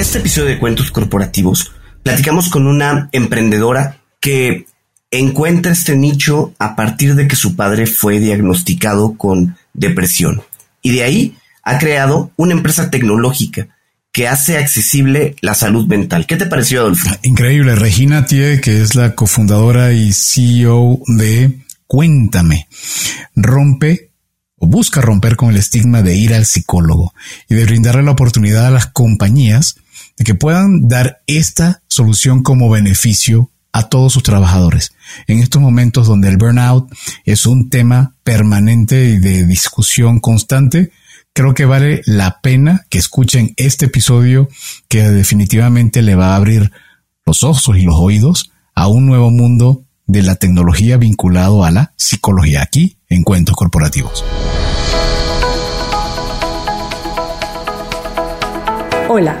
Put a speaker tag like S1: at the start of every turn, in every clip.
S1: este episodio de Cuentos Corporativos, platicamos con una emprendedora que encuentra este nicho a partir de que su padre fue diagnosticado con depresión. Y de ahí ha creado una empresa tecnológica que hace accesible la salud mental. ¿Qué te pareció, Adolfo?
S2: Increíble. Regina Tie, que es la cofundadora y CEO de Cuéntame, rompe o busca romper con el estigma de ir al psicólogo y de brindarle la oportunidad a las compañías de que puedan dar esta solución como beneficio a todos sus trabajadores. En estos momentos donde el burnout es un tema permanente y de discusión constante, creo que vale la pena que escuchen este episodio que definitivamente le va a abrir los ojos y los oídos a un nuevo mundo de la tecnología vinculado a la psicología aquí en Cuentos Corporativos.
S3: Hola,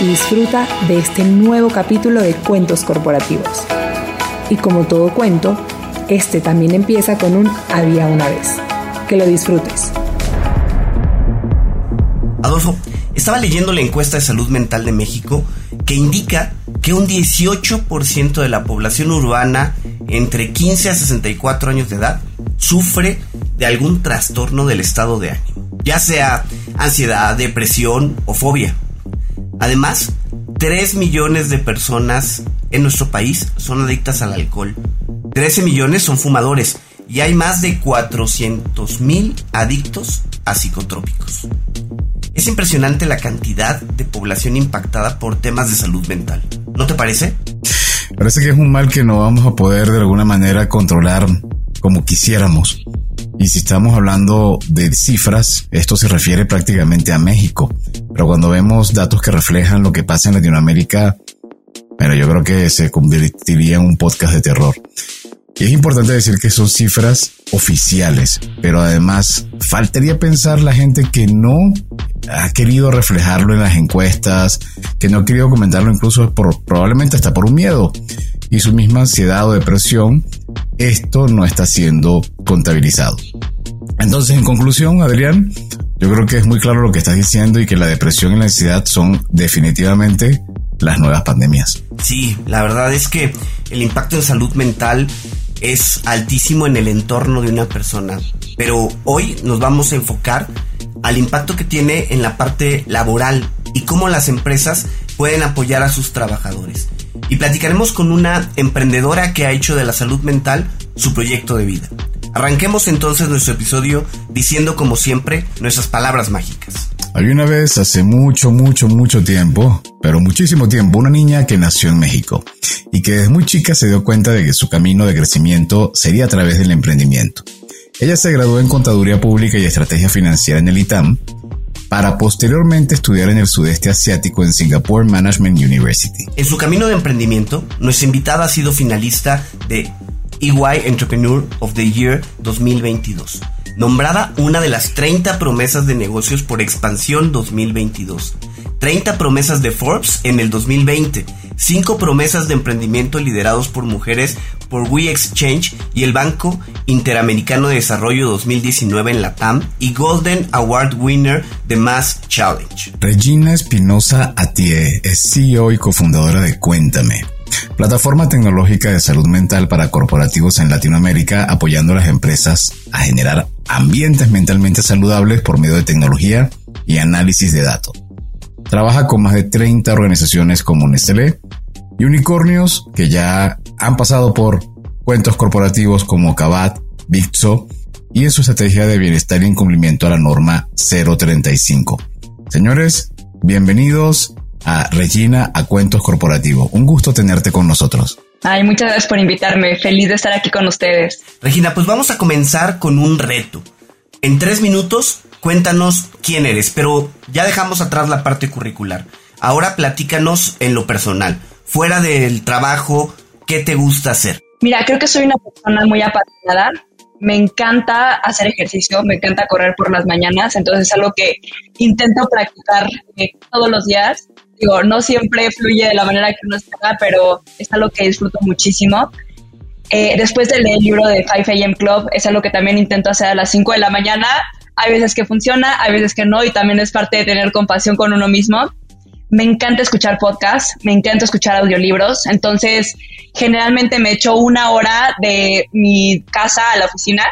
S3: y disfruta de este nuevo capítulo de Cuentos Corporativos. Y como todo cuento, este también empieza con un había una vez. Que lo disfrutes.
S1: Adolfo, estaba leyendo la encuesta de salud mental de México que indica que un 18% de la población urbana entre 15 a 64 años de edad sufre de algún trastorno del estado de ánimo, ya sea ansiedad, depresión o fobia. Además, 3 millones de personas en nuestro país son adictas al alcohol, 13 millones son fumadores y hay más de 400 mil adictos a psicotrópicos. Es impresionante la cantidad de población impactada por temas de salud mental. ¿No te parece?
S2: Parece que es un mal que no vamos a poder de alguna manera controlar como quisiéramos. Y si estamos hablando de cifras, esto se refiere prácticamente a México. Pero cuando vemos datos que reflejan lo que pasa en Latinoamérica, bueno, yo creo que se convertiría en un podcast de terror. Y es importante decir que son cifras oficiales, pero además faltaría pensar la gente que no ha querido reflejarlo en las encuestas, que no ha querido comentarlo incluso por, probablemente hasta por un miedo y su misma ansiedad o depresión, esto no está siendo contabilizado. Entonces, en conclusión, Adrián, yo creo que es muy claro lo que estás diciendo y que la depresión y la ansiedad son definitivamente las nuevas pandemias.
S1: Sí, la verdad es que el impacto en salud mental es altísimo en el entorno de una persona. Pero hoy nos vamos a enfocar al impacto que tiene en la parte laboral y cómo las empresas pueden apoyar a sus trabajadores. Y platicaremos con una emprendedora que ha hecho de la salud mental su proyecto de vida. Arranquemos entonces nuestro episodio diciendo como siempre nuestras palabras mágicas.
S2: Había una vez, hace mucho, mucho, mucho tiempo, pero muchísimo tiempo, una niña que nació en México y que desde muy chica se dio cuenta de que su camino de crecimiento sería a través del emprendimiento. Ella se graduó en Contaduría Pública y Estrategia Financiera en el ITAM para posteriormente estudiar en el sudeste asiático en Singapore Management University.
S1: En su camino de emprendimiento, nuestra invitada ha sido finalista de EY Entrepreneur of the Year 2022 nombrada una de las 30 promesas de negocios por expansión 2022, 30 promesas de Forbes en el 2020, 5 promesas de emprendimiento liderados por mujeres por We Exchange y el Banco Interamericano de Desarrollo 2019 en la TAM y Golden Award Winner de Mass Challenge.
S2: Regina Espinosa Atie es CEO y cofundadora de Cuéntame plataforma tecnológica de salud mental para corporativos en Latinoamérica, apoyando a las empresas a generar ambientes mentalmente saludables por medio de tecnología y análisis de datos. Trabaja con más de 30 organizaciones como Nestlé y unicornios que ya han pasado por cuentos corporativos como Cabat, Bitso y en su estrategia de bienestar y incumplimiento a la norma 035. Señores, bienvenidos a Regina a Cuentos Corporativos. Un gusto tenerte con nosotros.
S4: Ay, muchas gracias por invitarme. Feliz de estar aquí con ustedes.
S1: Regina, pues vamos a comenzar con un reto. En tres minutos, cuéntanos quién eres, pero ya dejamos atrás la parte curricular. Ahora platícanos en lo personal. fuera del trabajo, ¿qué te gusta hacer?
S4: Mira, creo que soy una persona muy apasionada. Me encanta hacer ejercicio, me encanta correr por las mañanas, entonces es algo que intento practicar eh, todos los días. Digo, no siempre fluye de la manera que uno espera, pero es algo que disfruto muchísimo. Eh, después de leer el libro de 5 AM Club, es algo que también intento hacer a las 5 de la mañana. Hay veces que funciona, hay veces que no, y también es parte de tener compasión con uno mismo. Me encanta escuchar podcasts, me encanta escuchar audiolibros, entonces generalmente me echo una hora de mi casa a la oficina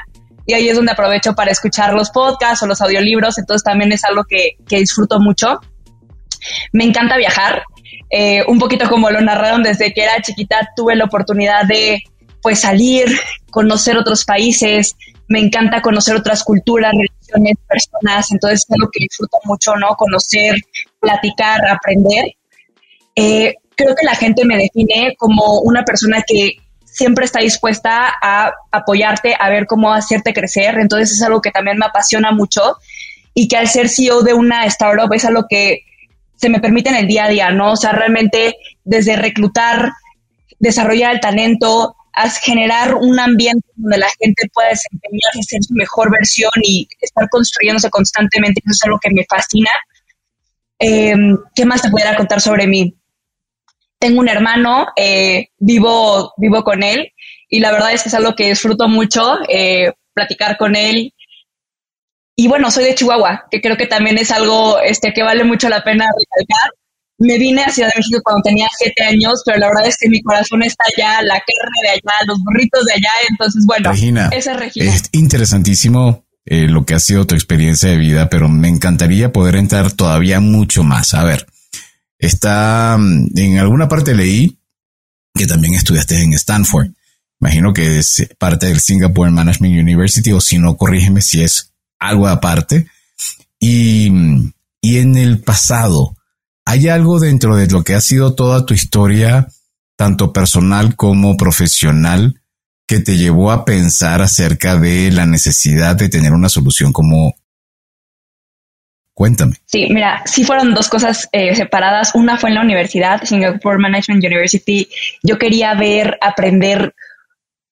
S4: y ahí es donde aprovecho para escuchar los podcasts o los audiolibros, entonces también es algo que, que disfruto mucho. Me encanta viajar, eh, un poquito como lo narraron desde que era chiquita, tuve la oportunidad de pues salir, conocer otros países, me encanta conocer otras culturas, personas, entonces es algo que disfruto mucho, ¿no? Conocer, platicar, aprender. Eh, creo que la gente me define como una persona que siempre está dispuesta a apoyarte, a ver cómo hacerte crecer, entonces es algo que también me apasiona mucho y que al ser CEO de una startup es algo que se me permite en el día a día, ¿no? O sea, realmente desde reclutar, desarrollar el talento, a generar un ambiente donde la gente pueda desempeñarse, ser su mejor versión y estar construyéndose constantemente. Eso es algo que me fascina. Em, ¿Qué más te pudiera contar sobre mí? Tengo un hermano, eh, vivo, vivo con él y la verdad es que es algo que disfruto mucho, eh, platicar con él. Y bueno, soy de Chihuahua, que creo que también es algo este, que vale mucho la pena recalcar me vine a Ciudad de México cuando tenía siete años, pero la verdad es que mi corazón está allá, la carne de allá, los burritos de allá, entonces bueno,
S2: Regina, esa es Regina. Es interesantísimo eh, lo que ha sido tu experiencia de vida, pero me encantaría poder entrar todavía mucho más. A ver, está mm, en alguna parte leí que también estudiaste en Stanford. Imagino que es parte del Singapore Management University, o si no, corrígeme si es algo aparte. Y, mm, y en el pasado, ¿Hay algo dentro de lo que ha sido toda tu historia, tanto personal como profesional, que te llevó a pensar acerca de la necesidad de tener una solución como... Cuéntame.
S4: Sí, mira, sí fueron dos cosas eh, separadas. Una fue en la universidad, Singapore Management University. Yo quería ver, aprender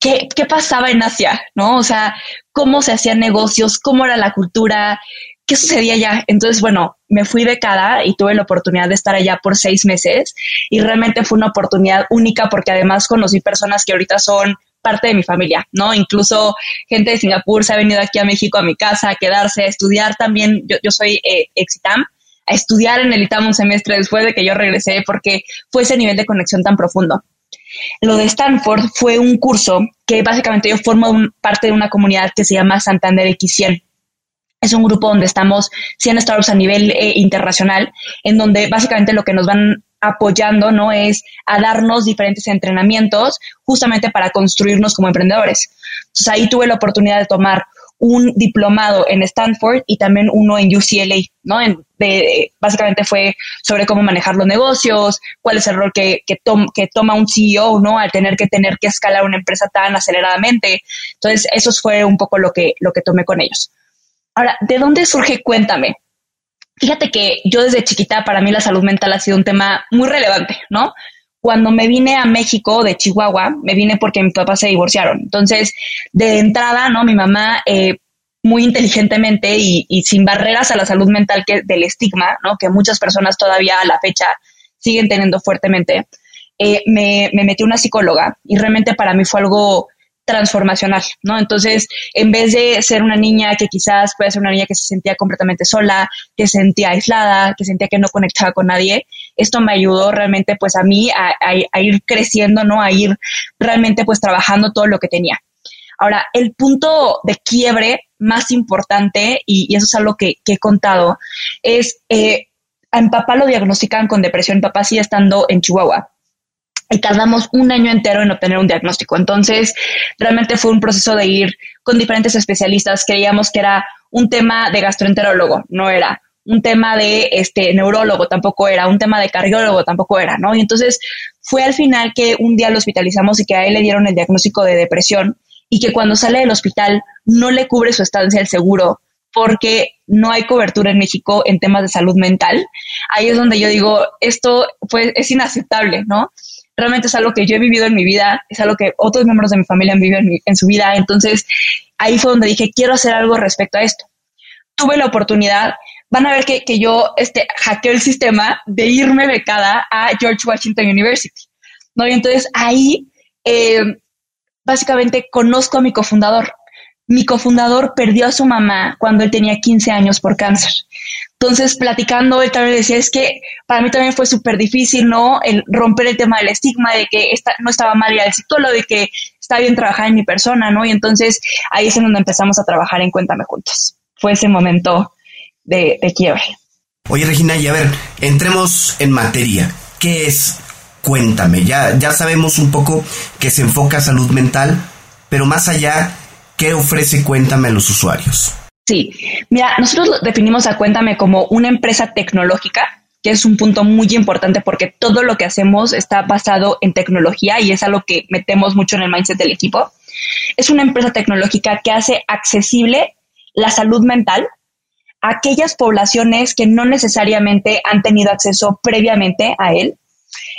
S4: qué, qué pasaba en Asia, ¿no? O sea, cómo se hacían negocios, cómo era la cultura, ¿qué sucedía allá? Entonces, bueno, me fui becada y tuve la oportunidad de estar allá por seis meses y realmente fue una oportunidad única porque además conocí personas que ahorita son parte de mi familia, ¿no? Incluso gente de Singapur se ha venido aquí a México a mi casa a quedarse, a estudiar también. Yo, yo soy eh, exitam, a estudiar en el ITAM un semestre después de que yo regresé porque fue ese nivel de conexión tan profundo. Lo de Stanford fue un curso que básicamente yo formo parte de una comunidad que se llama Santander X100 es un grupo donde estamos 100 startups a nivel eh, internacional, en donde básicamente lo que nos van apoyando, ¿no? Es a darnos diferentes entrenamientos justamente para construirnos como emprendedores. Entonces ahí tuve la oportunidad de tomar un diplomado en Stanford y también uno en UCLA, ¿no? de, básicamente fue sobre cómo manejar los negocios, cuál es el rol que, que, que, toma un CEO, ¿no? Al tener que tener que escalar una empresa tan aceleradamente. Entonces, eso fue un poco lo que, lo que tomé con ellos. Ahora, ¿de dónde surge Cuéntame? Fíjate que yo desde chiquita para mí la salud mental ha sido un tema muy relevante, ¿no? Cuando me vine a México de Chihuahua, me vine porque mis papás se divorciaron. Entonces, de entrada, ¿no? Mi mamá, eh, muy inteligentemente y, sin barreras a la salud mental que del estigma, ¿no? Que muchas personas todavía a la fecha siguen teniendo fuertemente, eh, me, me metí una psicóloga y realmente para mí fue algo transformacional, ¿no? Entonces, en vez de ser una niña que quizás puede ser una niña que se sentía completamente sola, que se sentía aislada, que sentía que no conectaba con nadie, esto me ayudó realmente pues a mí a, ir creciendo, ¿no? A ir realmente pues trabajando todo lo que tenía. Ahora, el punto de quiebre más importante, y, eso es algo que, he contado, es eh, a papá lo diagnostican con depresión, papá sigue estando en Chihuahua y tardamos un año entero en obtener un diagnóstico. Entonces, realmente fue un proceso de ir con diferentes especialistas. Creíamos que era un tema de gastroenterólogo, no era un tema de este neurólogo, tampoco era un tema de cardiólogo, tampoco era, ¿no? Y entonces fue al final que un día lo hospitalizamos y que a él le dieron el diagnóstico de depresión y que cuando sale del hospital no le cubre su estancia el seguro porque no hay cobertura en México en temas de salud mental. Ahí es donde yo digo, esto pues es inaceptable, ¿no? Realmente es algo que yo he vivido en mi vida, es algo que otros miembros de mi familia han vivido en, su vida. Entonces, ahí fue donde dije, quiero hacer algo respecto a esto. Tuve la oportunidad van a ver que, que yo este, hackeo el sistema de irme becada a George Washington University. ¿no? Y entonces ahí eh, básicamente conozco a mi cofundador. Mi cofundador perdió a su mamá cuando él tenía 15 años por cáncer. Entonces, platicando, él también decía, es que para mí también fue súper difícil, ¿no? El romper el tema del estigma de que esta, no estaba mal ir al psicólogo, de que está bien trabajar en mi persona, ¿no? Y entonces ahí es en donde empezamos a trabajar en Cuéntame Juntos. Fue ese momento de, quiebre.
S1: Oye, Regina, y a ver, entremos en materia. ¿Qué es Cuéntame? Ya, ya sabemos un poco que se enfoca a salud mental, pero más allá, ¿qué ofrece Cuéntame a los usuarios?
S4: Sí, mira, nosotros definimos a Cuéntame como una empresa tecnológica, que es un punto muy importante porque todo lo que hacemos está basado en tecnología y es algo que metemos mucho en el mindset del equipo. Es una empresa tecnológica que hace accesible la salud mental aquellas poblaciones que no necesariamente han tenido acceso previamente a él,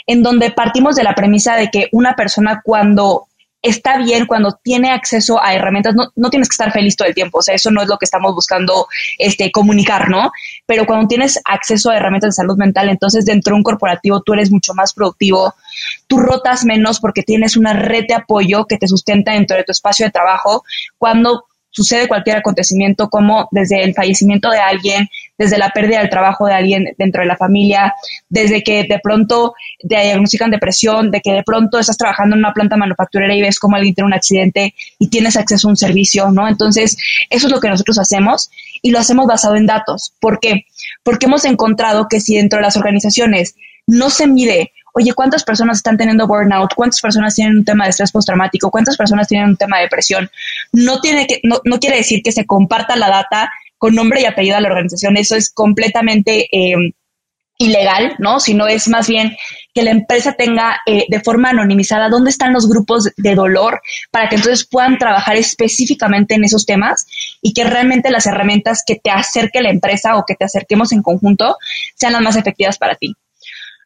S4: en donde partimos de la premisa de que una persona cuando está bien, cuando tiene acceso a herramientas, no, no, tienes que estar feliz todo el tiempo, o sea, eso no es lo que estamos buscando este, comunicar, ¿no? Pero cuando tienes acceso a herramientas de salud mental, entonces dentro de un corporativo tú eres mucho más productivo, tú rotas menos porque tienes una red de apoyo que te sustenta dentro de tu espacio de trabajo, cuando sucede cualquier acontecimiento como desde el fallecimiento de alguien, desde la pérdida del trabajo de alguien dentro de la familia, desde que de pronto te diagnostican depresión, de que de pronto estás trabajando en una planta manufacturera y ves como alguien tiene un accidente y tienes acceso a un servicio, ¿no? Entonces, eso es lo que nosotros hacemos y lo hacemos basado en datos. ¿Por qué? Porque hemos encontrado que si dentro de las organizaciones no se mide oye, ¿cuántas personas están teniendo burnout? ¿Cuántas personas tienen un tema de estrés postraumático? ¿Cuántas personas tienen un tema de depresión? No, tiene que, no, no quiere decir que se comparta la data con nombre y apellido a la organización. Eso es completamente eh, ilegal, ¿no? Sino es más bien que la empresa tenga eh, de forma anonimizada dónde están los grupos de dolor para que entonces puedan trabajar específicamente en esos temas y que realmente las herramientas que te acerque la empresa o que te acerquemos en conjunto sean las más efectivas para ti.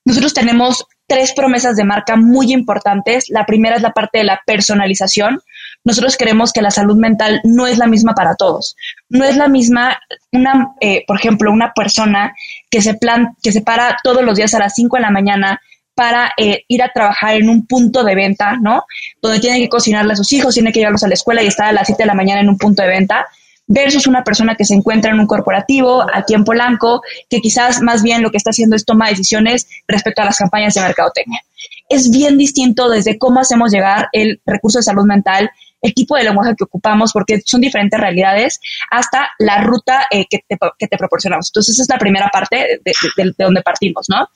S4: Nosotros tenemos tres promesas de marca muy importantes. La primera es la parte de la personalización. Nosotros creemos que la salud mental no es la misma para todos. No es la misma, una, eh, por ejemplo, una persona que se, plan, que se para todos los días a las 5 de la mañana para eh, ir a trabajar en un punto de venta, ¿no? Donde tiene que cocinarle a sus hijos, tiene que llevarlos a la escuela y estar a las 7 de la mañana en un punto de venta versus una persona que se encuentra en un corporativo aquí en Polanco, que quizás más bien lo que está haciendo es tomar decisiones respecto a las campañas de mercadotecnia. Es bien distinto desde cómo hacemos llegar el recurso de salud mental, el tipo de lenguaje que ocupamos, porque son diferentes realidades, hasta la ruta eh, que, te, proporcionamos. Entonces, esa es la primera parte de, donde partimos, ¿no?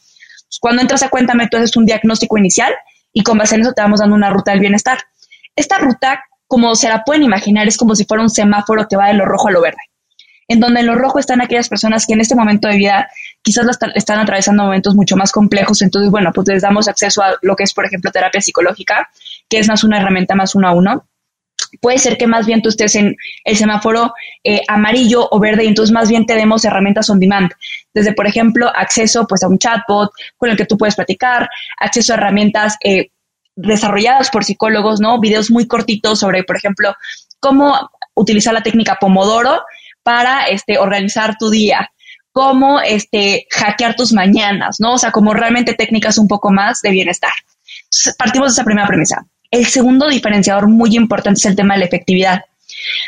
S4: Cuando entras a Cuéntame, tú haces un diagnóstico inicial y con base en eso te vamos dando una ruta del bienestar. Esta ruta como se la pueden imaginar, es como si fuera un semáforo que va de lo rojo a lo verde. En donde en lo rojo están aquellas personas que en este momento de vida quizás están atravesando momentos mucho más complejos. Entonces, bueno, pues les damos acceso a lo que es, por ejemplo, terapia psicológica, que es más una herramienta más uno a uno. Puede ser que más bien tú estés en el semáforo eh, amarillo o verde y entonces más bien te demos herramientas on demand. Desde, por ejemplo, acceso pues a un chatbot con el que tú puedes platicar, acceso a herramientas eh, desarrolladas por psicólogos, ¿no? Videos muy cortitos sobre, por ejemplo, cómo utilizar la técnica Pomodoro para este, organizar tu día, cómo este, hackear tus mañanas, ¿no? O sea, como realmente técnicas un poco más de bienestar. partimos de esa primera premisa. El segundo diferenciador muy importante es el tema de la efectividad.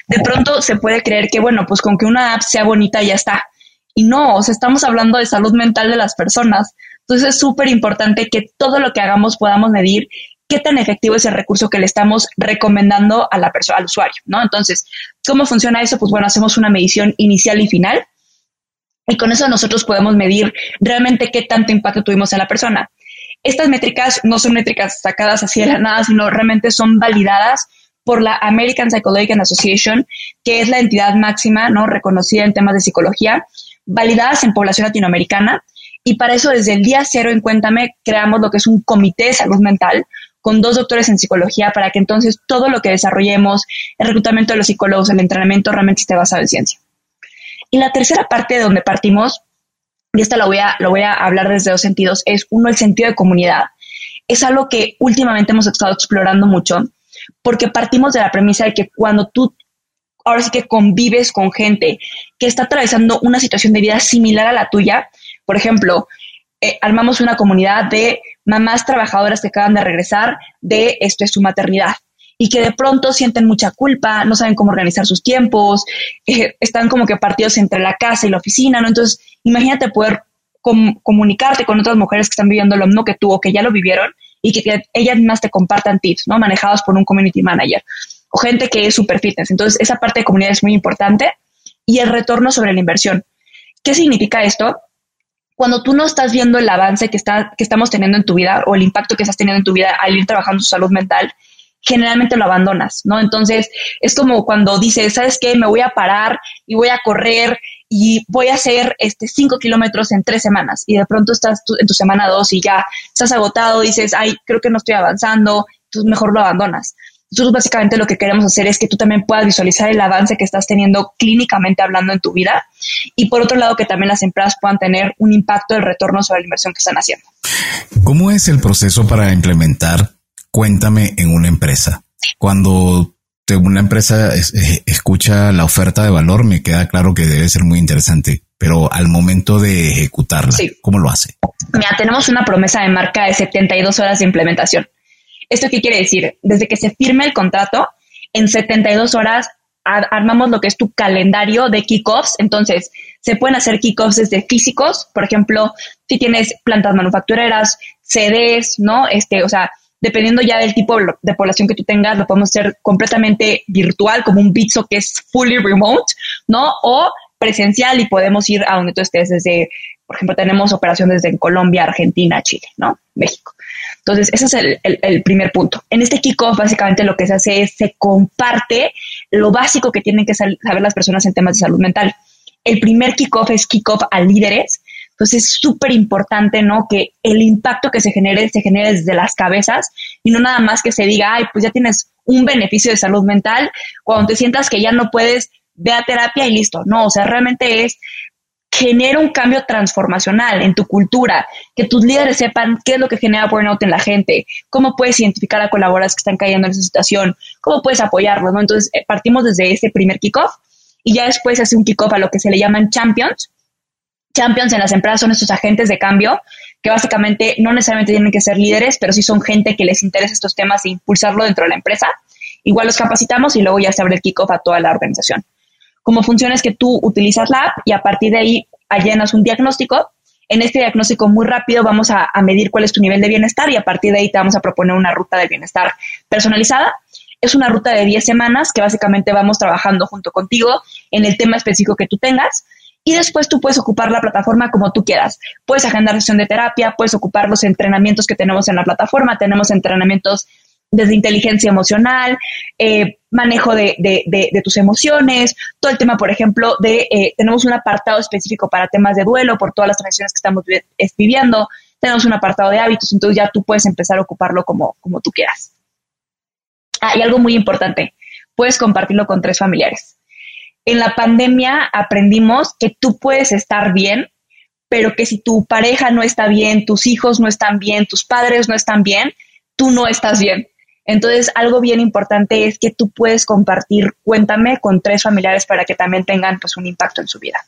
S4: De pronto se puede creer que, bueno, pues con que una app sea bonita ya está. Y no, o sea, estamos hablando de salud mental de las personas. Entonces es súper importante que todo lo que hagamos podamos medir qué tan efectivo es el recurso que le estamos recomendando a la persona, al usuario, ¿no? Entonces, ¿cómo funciona eso? Pues bueno, hacemos una medición inicial y final y con eso nosotros podemos medir realmente qué tanto impacto tuvimos en la persona. Estas métricas no son métricas sacadas así de la nada, sino realmente son validadas por la American Psychological Association, que es la entidad máxima, ¿no? Reconocida en temas de psicología, validadas en población latinoamericana. Y para eso, desde el día cero en Cuéntame, creamos lo que es un comité de salud mental, con dos doctores en psicología para que entonces todo lo que desarrollemos, el reclutamiento de los psicólogos, el entrenamiento realmente esté basado en ciencia. Y la tercera parte de donde partimos, y esta lo voy a, lo voy a hablar desde dos sentidos, es uno, el sentido de comunidad. es algo que últimamente hemos estado explorando mucho, porque partimos de la premisa de que cuando tú ahora sí que convives con gente que está atravesando una situación de vida similar a la tuya, por ejemplo, eh, armamos una comunidad de mamás trabajadoras que acaban de regresar de esto es su maternidad y que de pronto sienten mucha culpa, no saben cómo organizar sus tiempos, eh, están como que partidos entre la casa y la oficina, ¿no? Entonces, imagínate poder comunicarte con otras mujeres que están viviendo lo mismo que tú o que ya lo vivieron y que ellas mismas te compartan tips, ¿no? Manejados por un community manager o gente que es super fitness. Entonces, esa parte de comunidad es muy importante y el retorno sobre la inversión. ¿Qué significa esto? Cuando tú no estás viendo el avance que, está, que estamos teniendo en tu vida o el impacto que estás teniendo en tu vida al ir trabajando su salud mental, generalmente lo abandonas, ¿no? Entonces, es como cuando dices, ¿sabes qué? Me voy a parar y voy a correr y voy a hacer este cinco kilómetros en tres semanas y de pronto estás en tu semana dos y ya estás agotado, dices, ay, creo que no estoy avanzando, entonces mejor lo abandonas. Nosotros básicamente lo que queremos hacer es que tú también puedas visualizar el avance que estás teniendo clínicamente hablando en tu vida y por otro lado que también las empresas puedan tener un impacto del retorno sobre la inversión que están haciendo.
S2: ¿Cómo es el proceso para implementar Cuéntame en una empresa? Cuando una empresa escucha la oferta de valor, me queda claro que debe ser muy interesante, pero al momento de ejecutarla, ¿cómo lo hace?
S4: Mira, tenemos una promesa de marca de 72 horas de implementación. ¿Esto qué quiere decir? Desde que se firme el contrato, en 72 horas armamos lo que es tu calendario de kickoffs. Entonces, se pueden hacer kickoffs desde físicos, por ejemplo, si tienes plantas manufactureras, CDs, ¿no? Este, o sea, dependiendo ya del tipo de población que tú tengas, lo podemos hacer completamente virtual, como un Bitso que es fully remote, ¿no? O presencial y podemos ir a donde tú estés desde, por ejemplo, tenemos operaciones desde Colombia, Argentina, Chile, ¿no? México. Entonces, ese es el, primer punto. En este kickoff, básicamente lo que se hace es se comparte lo básico que tienen que saber las personas en temas de salud mental. El primer kickoff es kickoff a líderes, entonces es súper importante, ¿no? Que el impacto que se genere se genere desde las cabezas y no nada más que se diga, ay, pues ya tienes un beneficio de salud mental, cuando te sientas que ya no puedes, ve a terapia y listo. No, o sea, realmente es genera un cambio transformacional en tu cultura, que tus líderes sepan qué es lo que genera burnout en la gente, cómo puedes identificar a colaboradores que están cayendo en esa situación, cómo puedes apoyarlos, ¿no? Entonces, eh, partimos desde ese primer kickoff y ya después se hace un kickoff a lo que se le llaman champions, Champions en las empresas son estos agentes de cambio que básicamente no necesariamente tienen que ser líderes, pero sí son gente que les interesa estos temas e impulsarlo dentro de la empresa. Igual los capacitamos y luego ya se abre el kickoff a toda la organización. Como funciona es que tú utilizas la app y a partir de ahí llenas un diagnóstico. En este diagnóstico muy rápido vamos a, a medir cuál es tu nivel de bienestar y a partir de ahí te vamos a proponer una ruta de bienestar personalizada. Es una ruta de 10 semanas que básicamente vamos trabajando junto contigo en el tema específico que tú tengas y después tú puedes ocupar la plataforma como tú quieras. Puedes agendar sesión de terapia, puedes ocupar los entrenamientos que tenemos en la plataforma, tenemos entrenamientos desde inteligencia emocional, eh, manejo de, tus emociones, todo el tema, por ejemplo, de, eh, tenemos un apartado específico para temas de duelo por todas las transiciones que estamos viviendo, tenemos un apartado de hábitos, entonces ya tú puedes empezar a ocuparlo como, como tú quieras. Ah, y algo muy importante, puedes compartirlo con tres familiares en la pandemia aprendimos que tú puedes estar bien, pero que si tu pareja no está bien, tus hijos no están bien, tus padres no están bien, tú no estás bien. Entonces, algo bien importante es que tú puedes compartir, cuéntame, con tres familiares para que también tengan pues un impacto en su vida.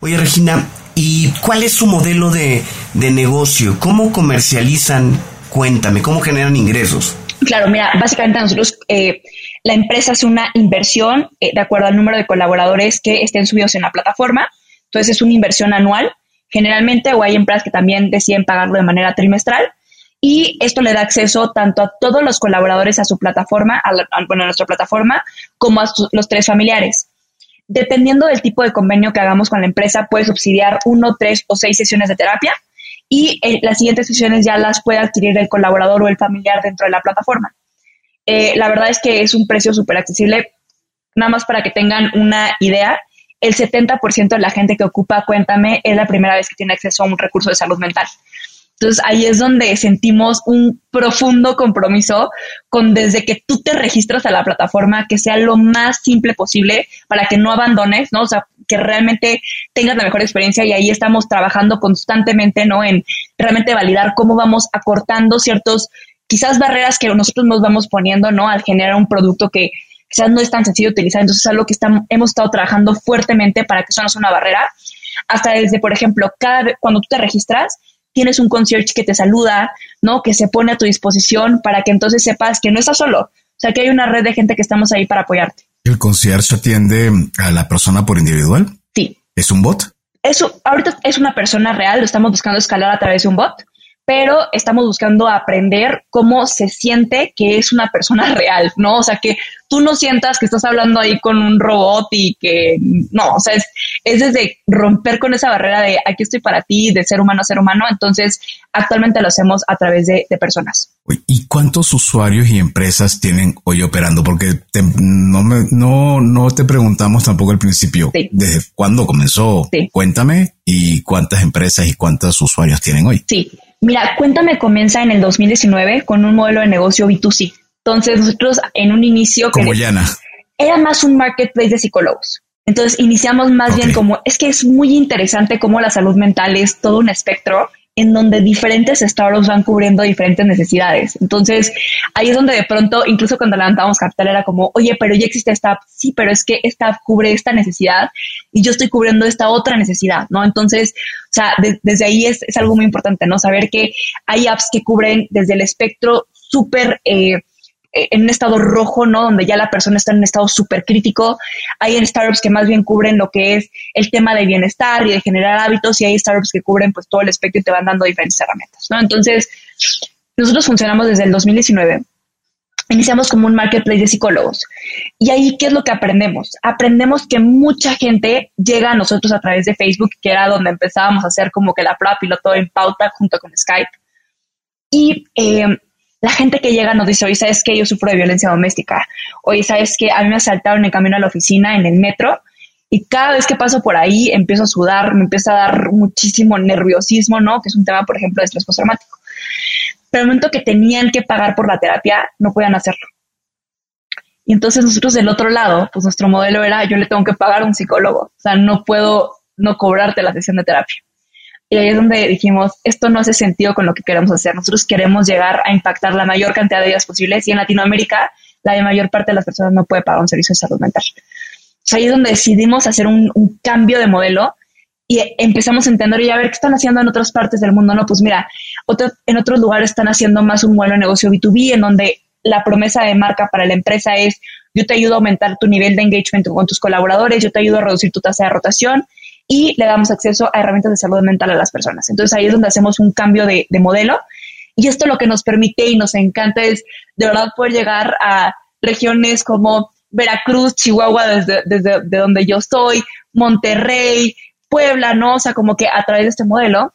S1: Oye, Regina, ¿y cuál es su modelo de, negocio? ¿Cómo comercializan? Cuéntame, ¿cómo generan ingresos?
S4: Claro, mira, básicamente nosotros eh, la empresa hace una inversión eh, de acuerdo al número de colaboradores que estén subidos en la plataforma. Entonces es una inversión anual, generalmente, o hay empresas que también deciden pagarlo de manera trimestral. Y esto le da acceso tanto a todos los colaboradores a su plataforma, a, bueno, a nuestra plataforma, como a los tres familiares. Dependiendo del tipo de convenio que hagamos con la empresa, puede subsidiar uno, tres o seis sesiones de terapia y las siguientes sesiones ya las puede adquirir el colaborador o el familiar dentro de la plataforma. Eh, la verdad es que es un precio súper accesible. Nada más para que tengan una idea, el 70% de la gente que ocupa Cuéntame es la primera vez que tiene acceso a un recurso de salud mental. Entonces ahí es donde sentimos un profundo compromiso con desde que tú te registras a la plataforma, que sea lo más simple posible para que no abandones, ¿no? O sea, que realmente tengas la mejor experiencia y ahí estamos trabajando constantemente, ¿no? En realmente validar cómo vamos acortando ciertos, quizás barreras que nosotros nos vamos poniendo, ¿no? Al generar un producto que quizás no es tan sencillo de utilizar. Entonces es algo que estamos, hemos estado trabajando fuertemente para que eso no sea una barrera. Hasta desde, por ejemplo, cada cuando tú te registras, tienes un concierge que te saluda, ¿no? Que se pone a tu disposición para que entonces sepas que no estás solo. O sea, que hay una red de gente que estamos ahí para apoyarte.
S2: ¿El concierge atiende a la persona por individual?
S4: Sí.
S2: ¿Es un bot?
S4: Eso, ahorita es una persona real, lo estamos buscando escalar a través de un bot pero estamos buscando aprender cómo se siente que es una persona real, ¿no? O sea, que tú no sientas que estás hablando ahí con un robot y que no, o sea, es, es desde romper con esa barrera de aquí estoy para ti, de ser humano a ser humano. Entonces, actualmente lo hacemos a través de, personas.
S2: ¿Y cuántos usuarios y empresas tienen hoy operando? Porque no, me, no, no te preguntamos tampoco al principio. ¿Desde cuándo comenzó? Cuéntame y cuántas empresas y cuántos usuarios tienen hoy.
S4: Sí, Mira, Cuéntame comienza en el 2019 con un modelo de negocio B2C. Entonces nosotros en un inicio...
S2: Como Yana.
S4: Era más un marketplace de psicólogos. Entonces iniciamos más bien como, es que es muy interesante cómo la salud mental es todo un espectro en donde diferentes startups van cubriendo diferentes necesidades. Entonces, ahí es donde de pronto, incluso cuando levantamos capital, era como, oye, pero ya existe esta app. Sí, pero es que esta app cubre esta necesidad y yo estoy cubriendo esta otra necesidad, ¿no? Entonces, o sea, desde ahí es, es, algo muy importante, ¿no? Saber que hay apps que cubren desde el espectro súper... Eh, en un estado rojo, ¿no? Donde ya la persona está en un estado súper crítico. Hay startups que más bien cubren lo que es el tema de bienestar y de generar hábitos y hay startups que cubren pues todo el espectro y te van dando diferentes herramientas, ¿no? Entonces, nosotros funcionamos desde el 2019. Iniciamos como un marketplace de psicólogos. Y ahí, ¿qué es lo que aprendemos? Aprendemos que mucha gente llega a nosotros a través de Facebook, que era donde empezábamos a hacer como que la prueba piloto en pauta junto con Skype. Y eh, la gente que llega nos dice, oye, ¿sabes qué? Yo sufro de violencia doméstica. Oye, ¿sabes qué? A mí me asaltaron en camino a la oficina, en el metro, y cada vez que paso por ahí empiezo a sudar, me empieza a dar muchísimo nerviosismo, ¿no? Que es un tema, por ejemplo, de estrés postraumático. Pero el momento que tenían que pagar por la terapia, no podían hacerlo. Y entonces nosotros del otro lado, pues nuestro modelo era, yo le tengo que pagar a un psicólogo. O sea, no puedo no cobrarte la sesión de terapia. Y ahí es donde dijimos, esto no hace sentido con lo que queremos hacer. Nosotros queremos llegar a impactar la mayor cantidad de vidas posibles y en Latinoamérica la mayor parte de las personas no puede pagar un servicio de salud mental. ahí es donde decidimos hacer un, cambio de modelo y empezamos a entender y a ver qué están haciendo en otras partes del mundo. No, pues mira, en otros lugares están haciendo más un modelo de negocio B2B en donde la promesa de marca para la empresa es yo te ayudo a aumentar tu nivel de engagement con tus colaboradores, yo te ayudo a reducir tu tasa de rotación y le damos acceso a herramientas de salud mental a las personas. Entonces ahí es donde hacemos un cambio de, modelo y esto lo que nos permite y nos encanta es de verdad poder llegar a regiones como Veracruz, Chihuahua, desde, desde de donde yo estoy, Monterrey, Puebla, ¿no? O sea, como que a través de este modelo.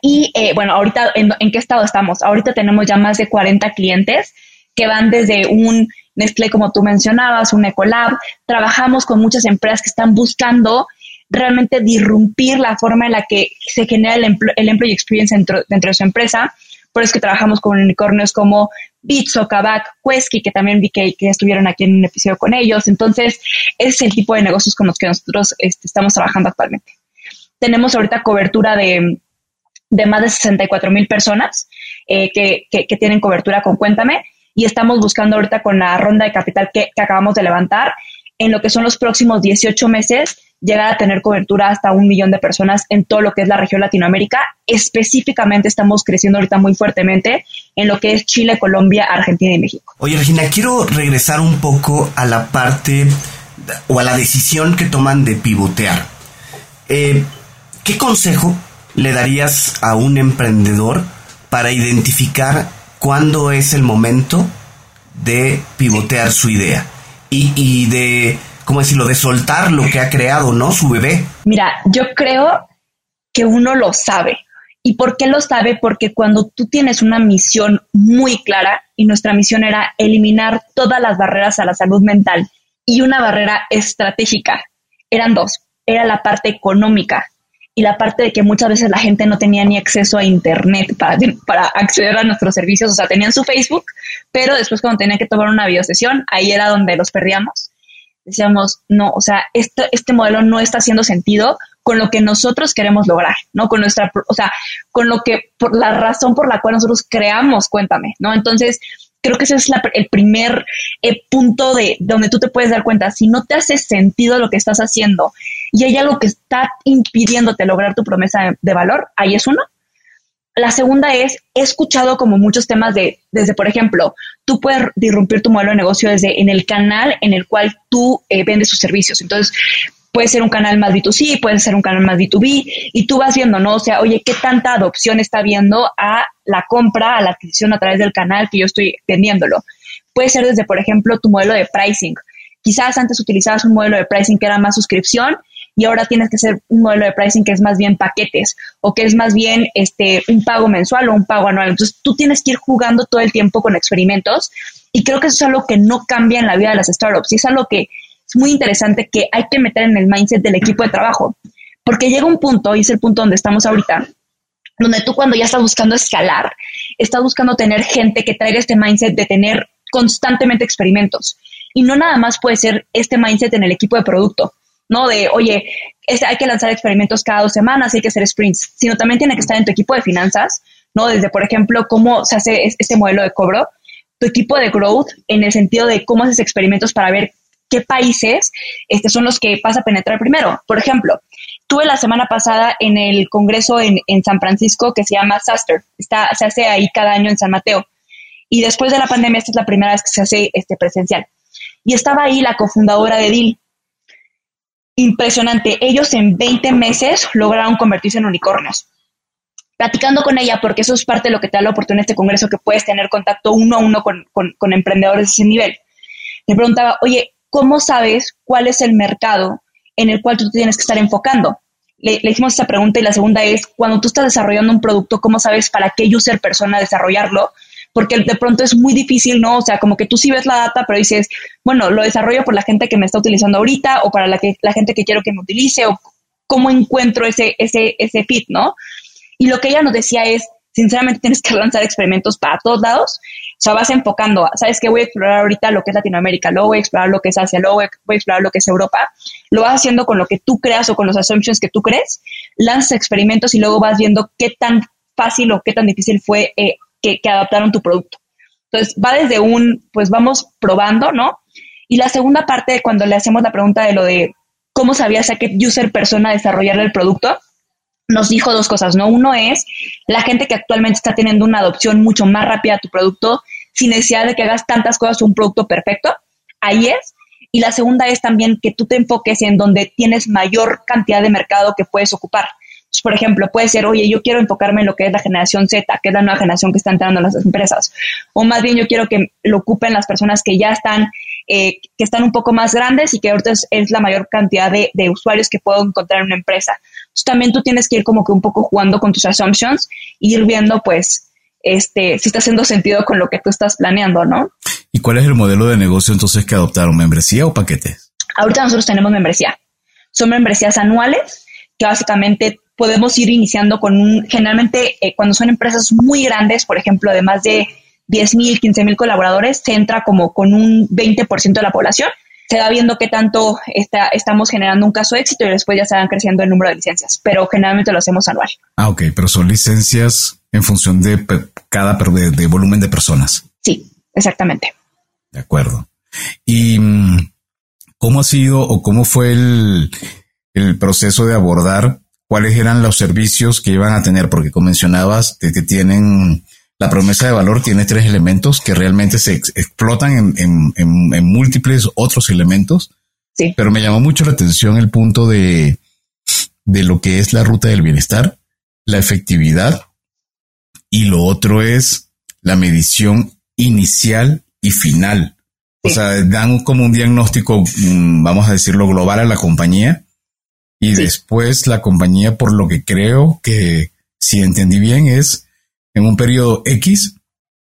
S4: Y eh, bueno, ahorita, ¿en, ¿en, qué estado estamos? Ahorita tenemos ya más de 40 clientes que van desde un Nestlé, como tú mencionabas, un Ecolab. Trabajamos con muchas empresas que están buscando realmente disrumpir la forma en la que se genera el, el employee experience dentro, dentro, de su empresa. Por eso es que trabajamos con unicornios como Bitso, Kavak, Quesky, que también vi que, estuvieron aquí en un episodio con ellos. Entonces, ese es el tipo de negocios con los que nosotros este, estamos trabajando actualmente. Tenemos ahorita cobertura de, de más de 64 mil personas eh, que, que, tienen cobertura con Cuéntame y estamos buscando ahorita con la ronda de capital que, que acabamos de levantar en lo que son los próximos 18 meses llegar a tener cobertura hasta un millón de personas en todo lo que es la región Latinoamérica. Específicamente estamos creciendo ahorita muy fuertemente en lo que es Chile, Colombia, Argentina y México.
S1: Oye, Regina, quiero regresar un poco a la parte o a la decisión que toman de pivotear. Eh, ¿Qué consejo le darías a un emprendedor para identificar cuándo es el momento de pivotear su idea y, y de ¿cómo decirlo?, de soltar lo que ha creado, ¿no? Su bebé.
S4: Mira, yo creo que uno lo sabe. ¿Y por qué lo sabe? Porque cuando tú tienes una misión muy clara, y nuestra misión era eliminar todas las barreras a la salud mental, y una barrera estratégica, eran dos. Era la parte económica y la parte de que muchas veces la gente no tenía ni acceso a Internet para, para acceder a nuestros servicios. O sea, tenían su Facebook, pero después cuando tenían que tomar una videosesión, ahí era donde los perdíamos decíamos, no, o sea, este, este modelo no está haciendo sentido con lo que nosotros queremos lograr, ¿no? Con nuestra, o sea, con lo que, por la razón por la cual nosotros creamos, cuéntame, ¿no? Entonces, creo que ese es el primer eh, punto de donde tú te puedes dar cuenta, si no te hace sentido lo que estás haciendo y hay algo que está impidiéndote lograr tu promesa de valor, ahí es uno. La segunda es, he escuchado como muchos temas de, desde, por ejemplo, tú puedes disrumpir tu modelo de negocio desde en el canal en el cual tú eh, vendes tus servicios. Entonces, puede ser un canal más B2C, puede ser un canal más B2B, y tú vas viendo, ¿no? O sea, oye, ¿qué tanta adopción está viendo a la compra, a la adquisición a través del canal que yo estoy vendiéndolo? Puede ser desde, por ejemplo, tu modelo de pricing. Quizás antes utilizabas un modelo de pricing que era más suscripción y ahora tienes que hacer un modelo de pricing que es más bien paquetes o que es más bien este, un pago mensual o un pago anual. Entonces tú tienes que ir jugando todo el tiempo con experimentos y creo que eso es algo que no cambia en la vida de las startups y es algo que es muy interesante que hay que meter en el mindset del equipo de trabajo, porque llega un punto, y es el punto donde estamos ahorita, donde tú cuando ya estás buscando escalar, estás buscando tener gente que traiga este mindset de tener constantemente experimentos. Y no nada más puede ser este mindset en el equipo de producto, ¿no? De, oye, hay que lanzar experimentos cada dos semanas, hay que hacer sprints, sino también tiene que estar en tu equipo de finanzas, ¿no? Desde, por ejemplo, cómo se hace este modelo de cobro, tu equipo de growth en el sentido de cómo haces experimentos para ver qué países este, son los que vas a penetrar primero. Por ejemplo, tuve la semana pasada en el congreso en, San Francisco que se llama SASTER. Está, se hace ahí cada año en San Mateo. Y después de la pandemia, esta es la primera vez que se hace este, presencial. Y estaba ahí la cofundadora de DIL. Impresionante. Ellos en 20 meses lograron convertirse en unicornios. Platicando con ella, porque eso es parte de lo que te da la oportunidad en este congreso, que puedes tener contacto uno a uno con, con emprendedores de ese nivel. Le preguntaba, oye, ¿cómo sabes cuál es el mercado en el cual tú tienes que estar enfocando? Le, hicimos esta pregunta y la segunda es, cuando tú estás desarrollando un producto, ¿cómo sabes para qué user persona desarrollarlo? Porque de pronto es muy difícil, ¿no? O sea, como que tú sí ves la data, pero dices, bueno, lo desarrollo por la gente que me está utilizando ahorita o para la, que, la gente que quiero que me utilice o cómo encuentro ese, ese, ese fit, ¿no? Y lo que ella nos decía es, sinceramente tienes que lanzar experimentos para todos lados o sea, vas enfocando, ¿sabes qué? Voy a explorar ahorita lo que es Latinoamérica, luego voy a explorar lo que es Asia, luego voy a explorar lo que es Europa. Lo vas haciendo con lo que tú creas o con los assumptions que tú crees, lanzas experimentos y luego vas viendo qué tan fácil o qué tan difícil fue eh, que, adaptaron tu producto. Entonces, va desde un, pues vamos probando, ¿no? Y la segunda parte, cuando le hacemos la pregunta de lo de cómo sabías a qué user persona desarrollar el producto, nos dijo dos cosas, ¿no? Uno es la gente que actualmente está teniendo una adopción mucho más rápida a tu producto sin necesidad de que hagas tantas cosas un producto perfecto. Ahí es. Y la segunda es también que tú te enfoques en donde tienes mayor cantidad de mercado que puedes ocupar. Por ejemplo, puede ser, oye, yo quiero enfocarme en lo que es la generación Z, que es la nueva generación que está entrando en las empresas. O más bien yo quiero que lo ocupen las personas que ya están, eh, que están un poco más grandes y que ahorita es, la mayor cantidad de, de, usuarios que puedo encontrar en una empresa también tú tienes que ir como que un poco jugando con tus assumptions y ir viendo, pues, este, si está haciendo sentido con lo que tú estás planeando, ¿no?
S2: ¿Y cuál es el modelo de negocio entonces que adoptaron? ¿Membresía o paquetes?
S4: Ahorita nosotros tenemos membresía. Son membresías anuales que básicamente podemos ir iniciando con un, generalmente eh, cuando son empresas muy grandes, por ejemplo, de más de 10 mil, 15 mil colaboradores, se entra como con un 20% de la población se va viendo qué tanto está, estamos generando un caso de éxito y después ya se van creciendo el número de licencias, pero generalmente lo hacemos anual.
S2: Ah, ok, pero son licencias en función de cada de, volumen de personas.
S4: Sí, exactamente.
S2: De acuerdo. ¿Y mm, cómo ha sido o cómo fue el, el proceso de abordar cuáles eran los servicios que iban a tener? Porque como mencionabas, de que tienen la promesa de valor tiene tres elementos que realmente se explotan en, múltiples otros elementos.
S4: Sí.
S2: Pero me llamó mucho la atención el punto de, de lo que es la ruta del bienestar, la efectividad y lo otro es la medición inicial y final. O sea, dan como un diagnóstico, mm, vamos a decirlo, global a la compañía y después la compañía, por lo que creo que, si entendí bien, es en un periodo X,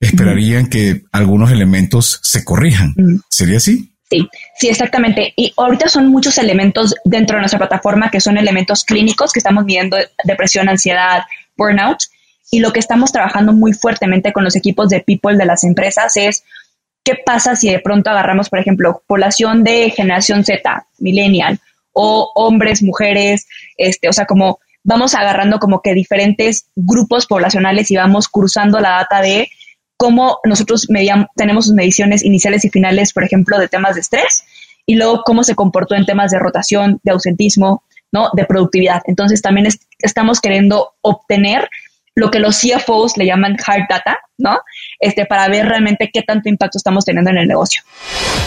S2: esperarían que algunos elementos se corrijan. ¿Sería así?
S4: Sí, sí, exactamente. Y ahorita son muchos elementos dentro de nuestra plataforma que son elementos clínicos que estamos midiendo depresión, ansiedad, burnout. Y lo que estamos trabajando muy fuertemente con los equipos de people de las empresas es qué pasa si de pronto agarramos, por ejemplo, población de generación Z, millennial, o hombres, mujeres, este, o sea, como vamos agarrando como que diferentes grupos poblacionales y vamos cruzando la data de cómo nosotros tenemos sus mediciones iniciales y finales, por ejemplo, de temas de estrés y luego cómo se comportó en temas de rotación, de ausentismo, ¿no? De productividad. Entonces también estamos queriendo obtener lo que los CFOs le llaman hard data, ¿no? Este, para ver realmente qué tanto impacto estamos teniendo en el negocio.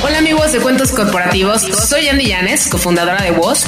S5: Hola amigos de Cuentos Corporativos, soy Andy Llanes, cofundadora de Voz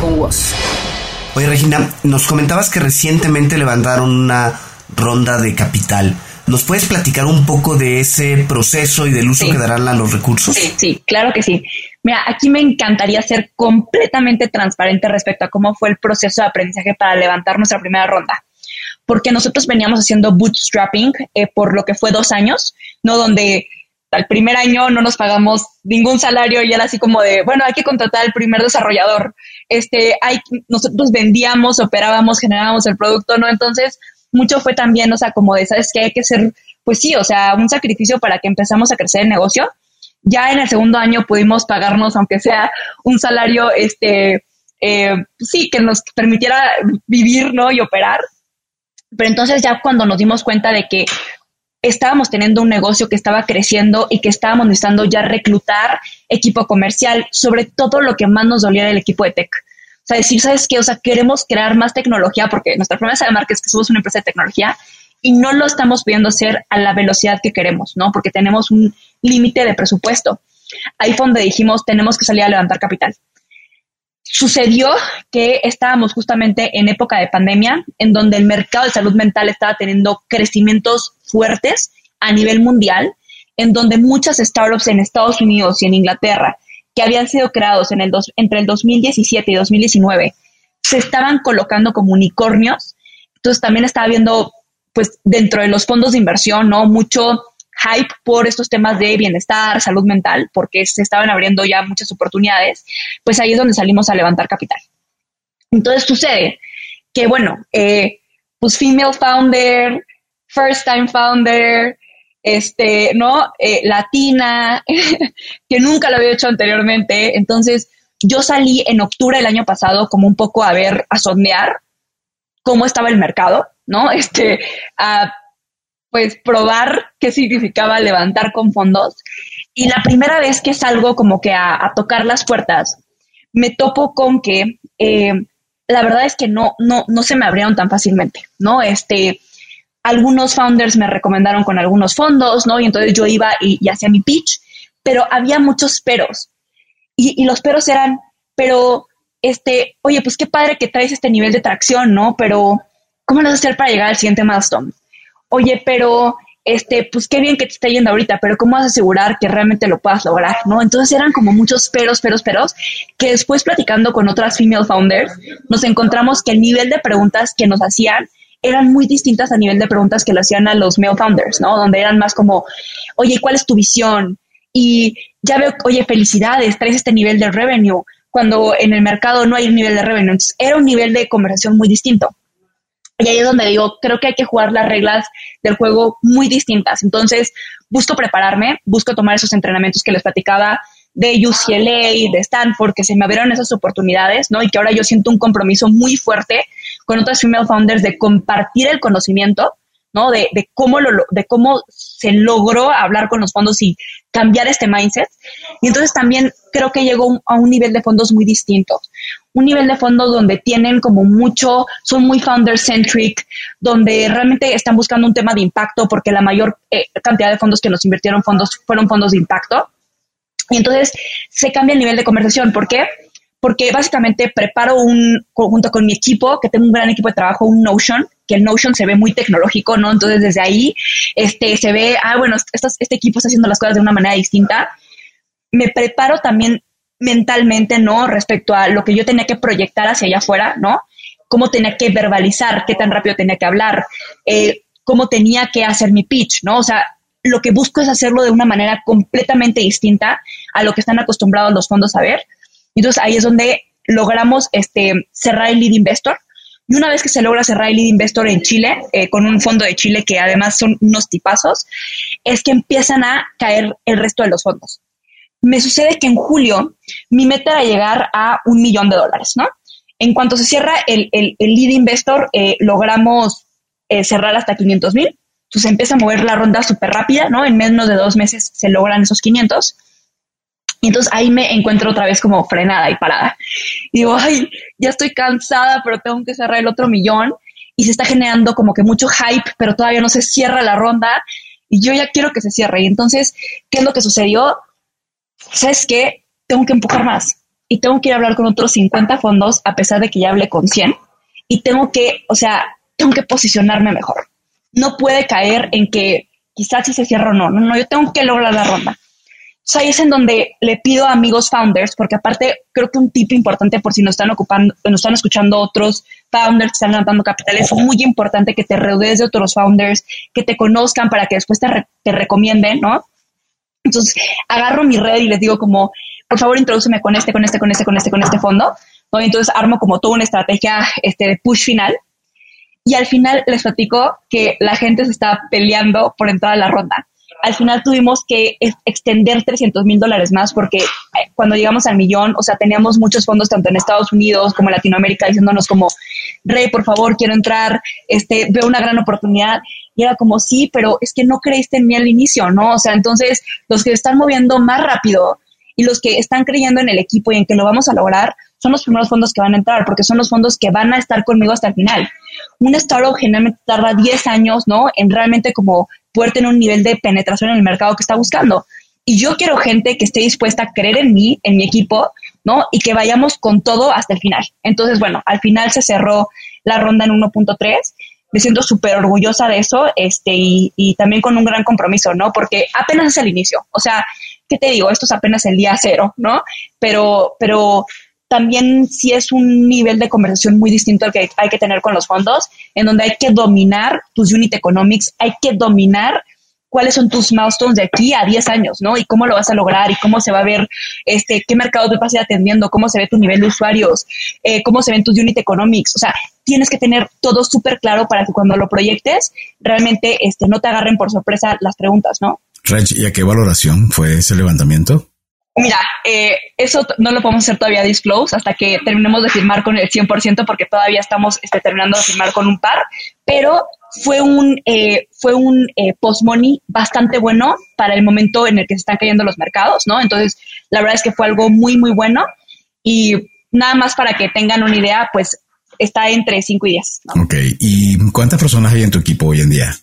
S5: con WOS.
S1: Oye, Regina, nos comentabas que recientemente levantaron una ronda de capital. ¿Nos puedes platicar un poco de ese proceso y del uso que darán a los recursos?
S4: Sí, sí, claro que sí. Mira, aquí me encantaría ser completamente transparente respecto a cómo fue el proceso de aprendizaje para levantar nuestra primera ronda. Porque nosotros veníamos haciendo bootstrapping eh, por lo que fue dos años, ¿no? Donde al primer año no nos pagamos ningún salario y era así como de, bueno, hay que contratar al primer desarrollador. Este, hay, nosotros vendíamos, operábamos, generábamos el producto, ¿no? Entonces, mucho fue también, o sea, como de, ¿sabes qué? Hay que ser, pues sí, o sea, un sacrificio para que empezamos a crecer el negocio. Ya en el segundo año pudimos pagarnos, aunque sea un salario, este, eh, sí, que nos permitiera vivir, ¿no? Y operar. Pero entonces ya cuando nos dimos cuenta de que estábamos teniendo un negocio que estaba creciendo y que estábamos necesitando ya reclutar equipo comercial, sobre todo lo que más nos dolía el equipo de tech. O sea, decir, ¿sabes qué? O sea, queremos crear más tecnología porque nuestra promesa de marca es que somos una empresa de tecnología y no lo estamos pudiendo hacer a la velocidad que queremos, ¿no? Porque tenemos un límite de presupuesto. Ahí fue donde dijimos, tenemos que salir a levantar capital. Sucedió que estábamos justamente en época de pandemia, en donde el mercado de salud mental estaba teniendo crecimientos fuertes a nivel mundial, en donde muchas startups en Estados Unidos y en Inglaterra, que habían sido creados en el entre el 2017 y 2019, se estaban colocando como unicornios. Entonces también estaba viendo, pues dentro de los fondos de inversión, ¿no? Mucho hype por estos temas de bienestar, salud mental, porque se estaban abriendo ya muchas oportunidades, pues ahí es donde salimos a levantar capital. Entonces sucede que, bueno, eh, pues female founder, first time founder, este, ¿no? Eh, latina, que nunca lo había hecho anteriormente. Entonces, yo salí en octubre del año pasado como un poco a ver, a sondear cómo estaba el mercado, ¿no? Este, a pues probar qué significaba levantar con fondos. Y la primera vez que salgo como que a, tocar las puertas, me topo con que eh, la verdad es que no, no, no se me abrieron tan fácilmente, ¿no? Este, algunos founders me recomendaron con algunos fondos, ¿no? Y entonces yo iba y, hacía mi pitch, pero había muchos peros. Y, los peros eran, pero, este, oye, pues qué padre que traes este nivel de tracción, ¿no? Pero, ¿cómo vas a hacer para llegar al siguiente milestone? Oye, pero este, pues qué bien que te está yendo ahorita, pero ¿cómo vas a asegurar que realmente lo puedas lograr? ¿No? Entonces eran como muchos peros, peros, peros, que después platicando con otras female founders, nos encontramos que el nivel de preguntas que nos hacían eran muy distintas a nivel de preguntas que le hacían a los male founders, ¿no? Donde eran más como, oye, ¿cuál es tu visión? Y ya veo, oye, felicidades, traes este nivel de revenue, cuando en el mercado no hay un nivel de revenue. Entonces, era un nivel de conversación muy distinto. Y ahí es donde digo, creo que hay que jugar las reglas del juego muy distintas. Entonces, busco prepararme, busco tomar esos entrenamientos que les platicaba de UCLA, de Stanford, que se me abrieron esas oportunidades, ¿no? Y que ahora yo siento un compromiso muy fuerte con otras female founders de compartir el conocimiento, ¿no? De, de, cómo lo, de cómo se logró hablar con los fondos y cambiar este mindset. Y entonces también creo que llegó a un nivel de fondos muy distinto un nivel de fondos donde tienen como mucho, son muy founder-centric, donde realmente están buscando un tema de impacto porque la mayor eh, cantidad de fondos que nos invirtieron fondos fueron fondos de impacto. Y entonces se cambia el nivel de conversación. ¿Por qué? Porque básicamente preparo un, junto con mi equipo, que tengo un gran equipo de trabajo, un Notion, que el Notion se ve muy tecnológico, ¿no? Entonces desde ahí este, se ve, ah, bueno, este equipo está haciendo las cosas de una manera distinta. Me preparo también mentalmente, ¿no? Respecto a lo que yo tenía que proyectar hacia allá afuera, ¿no? Cómo tenía que verbalizar, qué tan rápido tenía que hablar, eh, cómo tenía que hacer mi pitch, ¿no? O sea, lo que busco es hacerlo de una manera completamente distinta a lo que están acostumbrados los fondos a ver. Entonces ahí es donde logramos este, cerrar el lead investor. Y una vez que se logra cerrar el lead investor en Chile, eh, con un fondo de Chile que además son unos tipazos, es que empiezan a caer el resto de los fondos. Me sucede que en julio mi meta era llegar a un millón de dólares, ¿no? En cuanto se cierra el, el, lead investor, eh, logramos eh, cerrar hasta 500 mil se empieza a mover la ronda súper rápida, ¿no? En menos de dos meses se logran esos 500. Y entonces ahí me encuentro otra vez como frenada y parada. Y digo, ay, ya estoy cansada, pero tengo que cerrar el otro millón. Y se está generando como que mucho hype, pero todavía no se cierra la ronda. Y yo ya quiero que se cierre. Y entonces, ¿qué es lo que sucedió? ¿Sabes qué? Tengo que empujar más. Y tengo que ir a hablar con otros 50 fondos, a pesar de que ya hablé con 100. Y tengo que, o sea, tengo que posicionarme mejor no puede caer en que quizás si se cierra o no. No, no, yo tengo que lograr la ronda. O ahí es en donde le pido a amigos founders, porque aparte creo que un tip importante por si nos están ocupando, nos están escuchando otros founders que están levantando capital, es muy importante que te rodees de otros founders, que te conozcan para que después te recomienden, ¿no? Entonces agarro mi red y les digo como, por favor, introdúceme con este, con este, con este, con este, con este fondo. ¿no? Entonces armo como toda una estrategia este, de push final y al final les platico que la gente se estaba peleando por entrar a la ronda. Al final tuvimos que extender 300 mil dólares más porque eh, cuando llegamos al millón, o sea, teníamos muchos fondos tanto en Estados Unidos como en Latinoamérica diciéndonos como, Rey, por favor, quiero entrar, este, veo una gran oportunidad. Y era como, sí, pero es que no creíste en mí al inicio, ¿no? O sea, entonces los que están moviendo más rápido y los que están creyendo en el equipo y en que lo vamos a lograr son los primeros fondos que van a entrar porque son los fondos que van a estar conmigo hasta el final un startup generalmente tarda 10 años, ¿no? En realmente como poder tener un nivel de penetración en el mercado que está buscando. Y yo quiero gente que esté dispuesta a creer en mí, en mi equipo, ¿no? Y que vayamos con todo hasta el final. Entonces, bueno, al final se cerró la ronda en 1.3. Me siento súper orgullosa de eso este, y, y también con un gran compromiso, ¿no? Porque apenas es el inicio. O sea, ¿qué te digo? Esto es apenas el día cero, ¿no? Pero, pero también sí es un nivel de conversación muy distinto al que hay que tener con los fondos, en donde hay que dominar tus unit economics, hay que dominar cuáles son tus milestones de aquí a 10 años, ¿no? Y cómo lo vas a lograr y cómo se va a ver, este, qué mercado te vas a ir atendiendo, cómo se ve tu nivel de usuarios, eh, cómo se ven tus unit economics. O sea, tienes que tener todo súper claro para que cuando lo proyectes, realmente este, no te agarren por sorpresa las preguntas, ¿no?
S2: Reg, ¿y a qué valoración fue ese levantamiento?
S4: Mira, eh, eso no lo podemos hacer todavía disclose hasta que terminemos de firmar con el 100% porque todavía estamos este, terminando de firmar con un par, pero fue un, eh, fue un eh, post-money bastante bueno para el momento en el que se están cayendo los mercados, ¿no? Entonces, la verdad es que fue algo muy, muy bueno y nada más para que tengan una idea, pues está entre 5 y 10.
S2: Ok, ¿y cuántas personas hay en tu equipo hoy en día?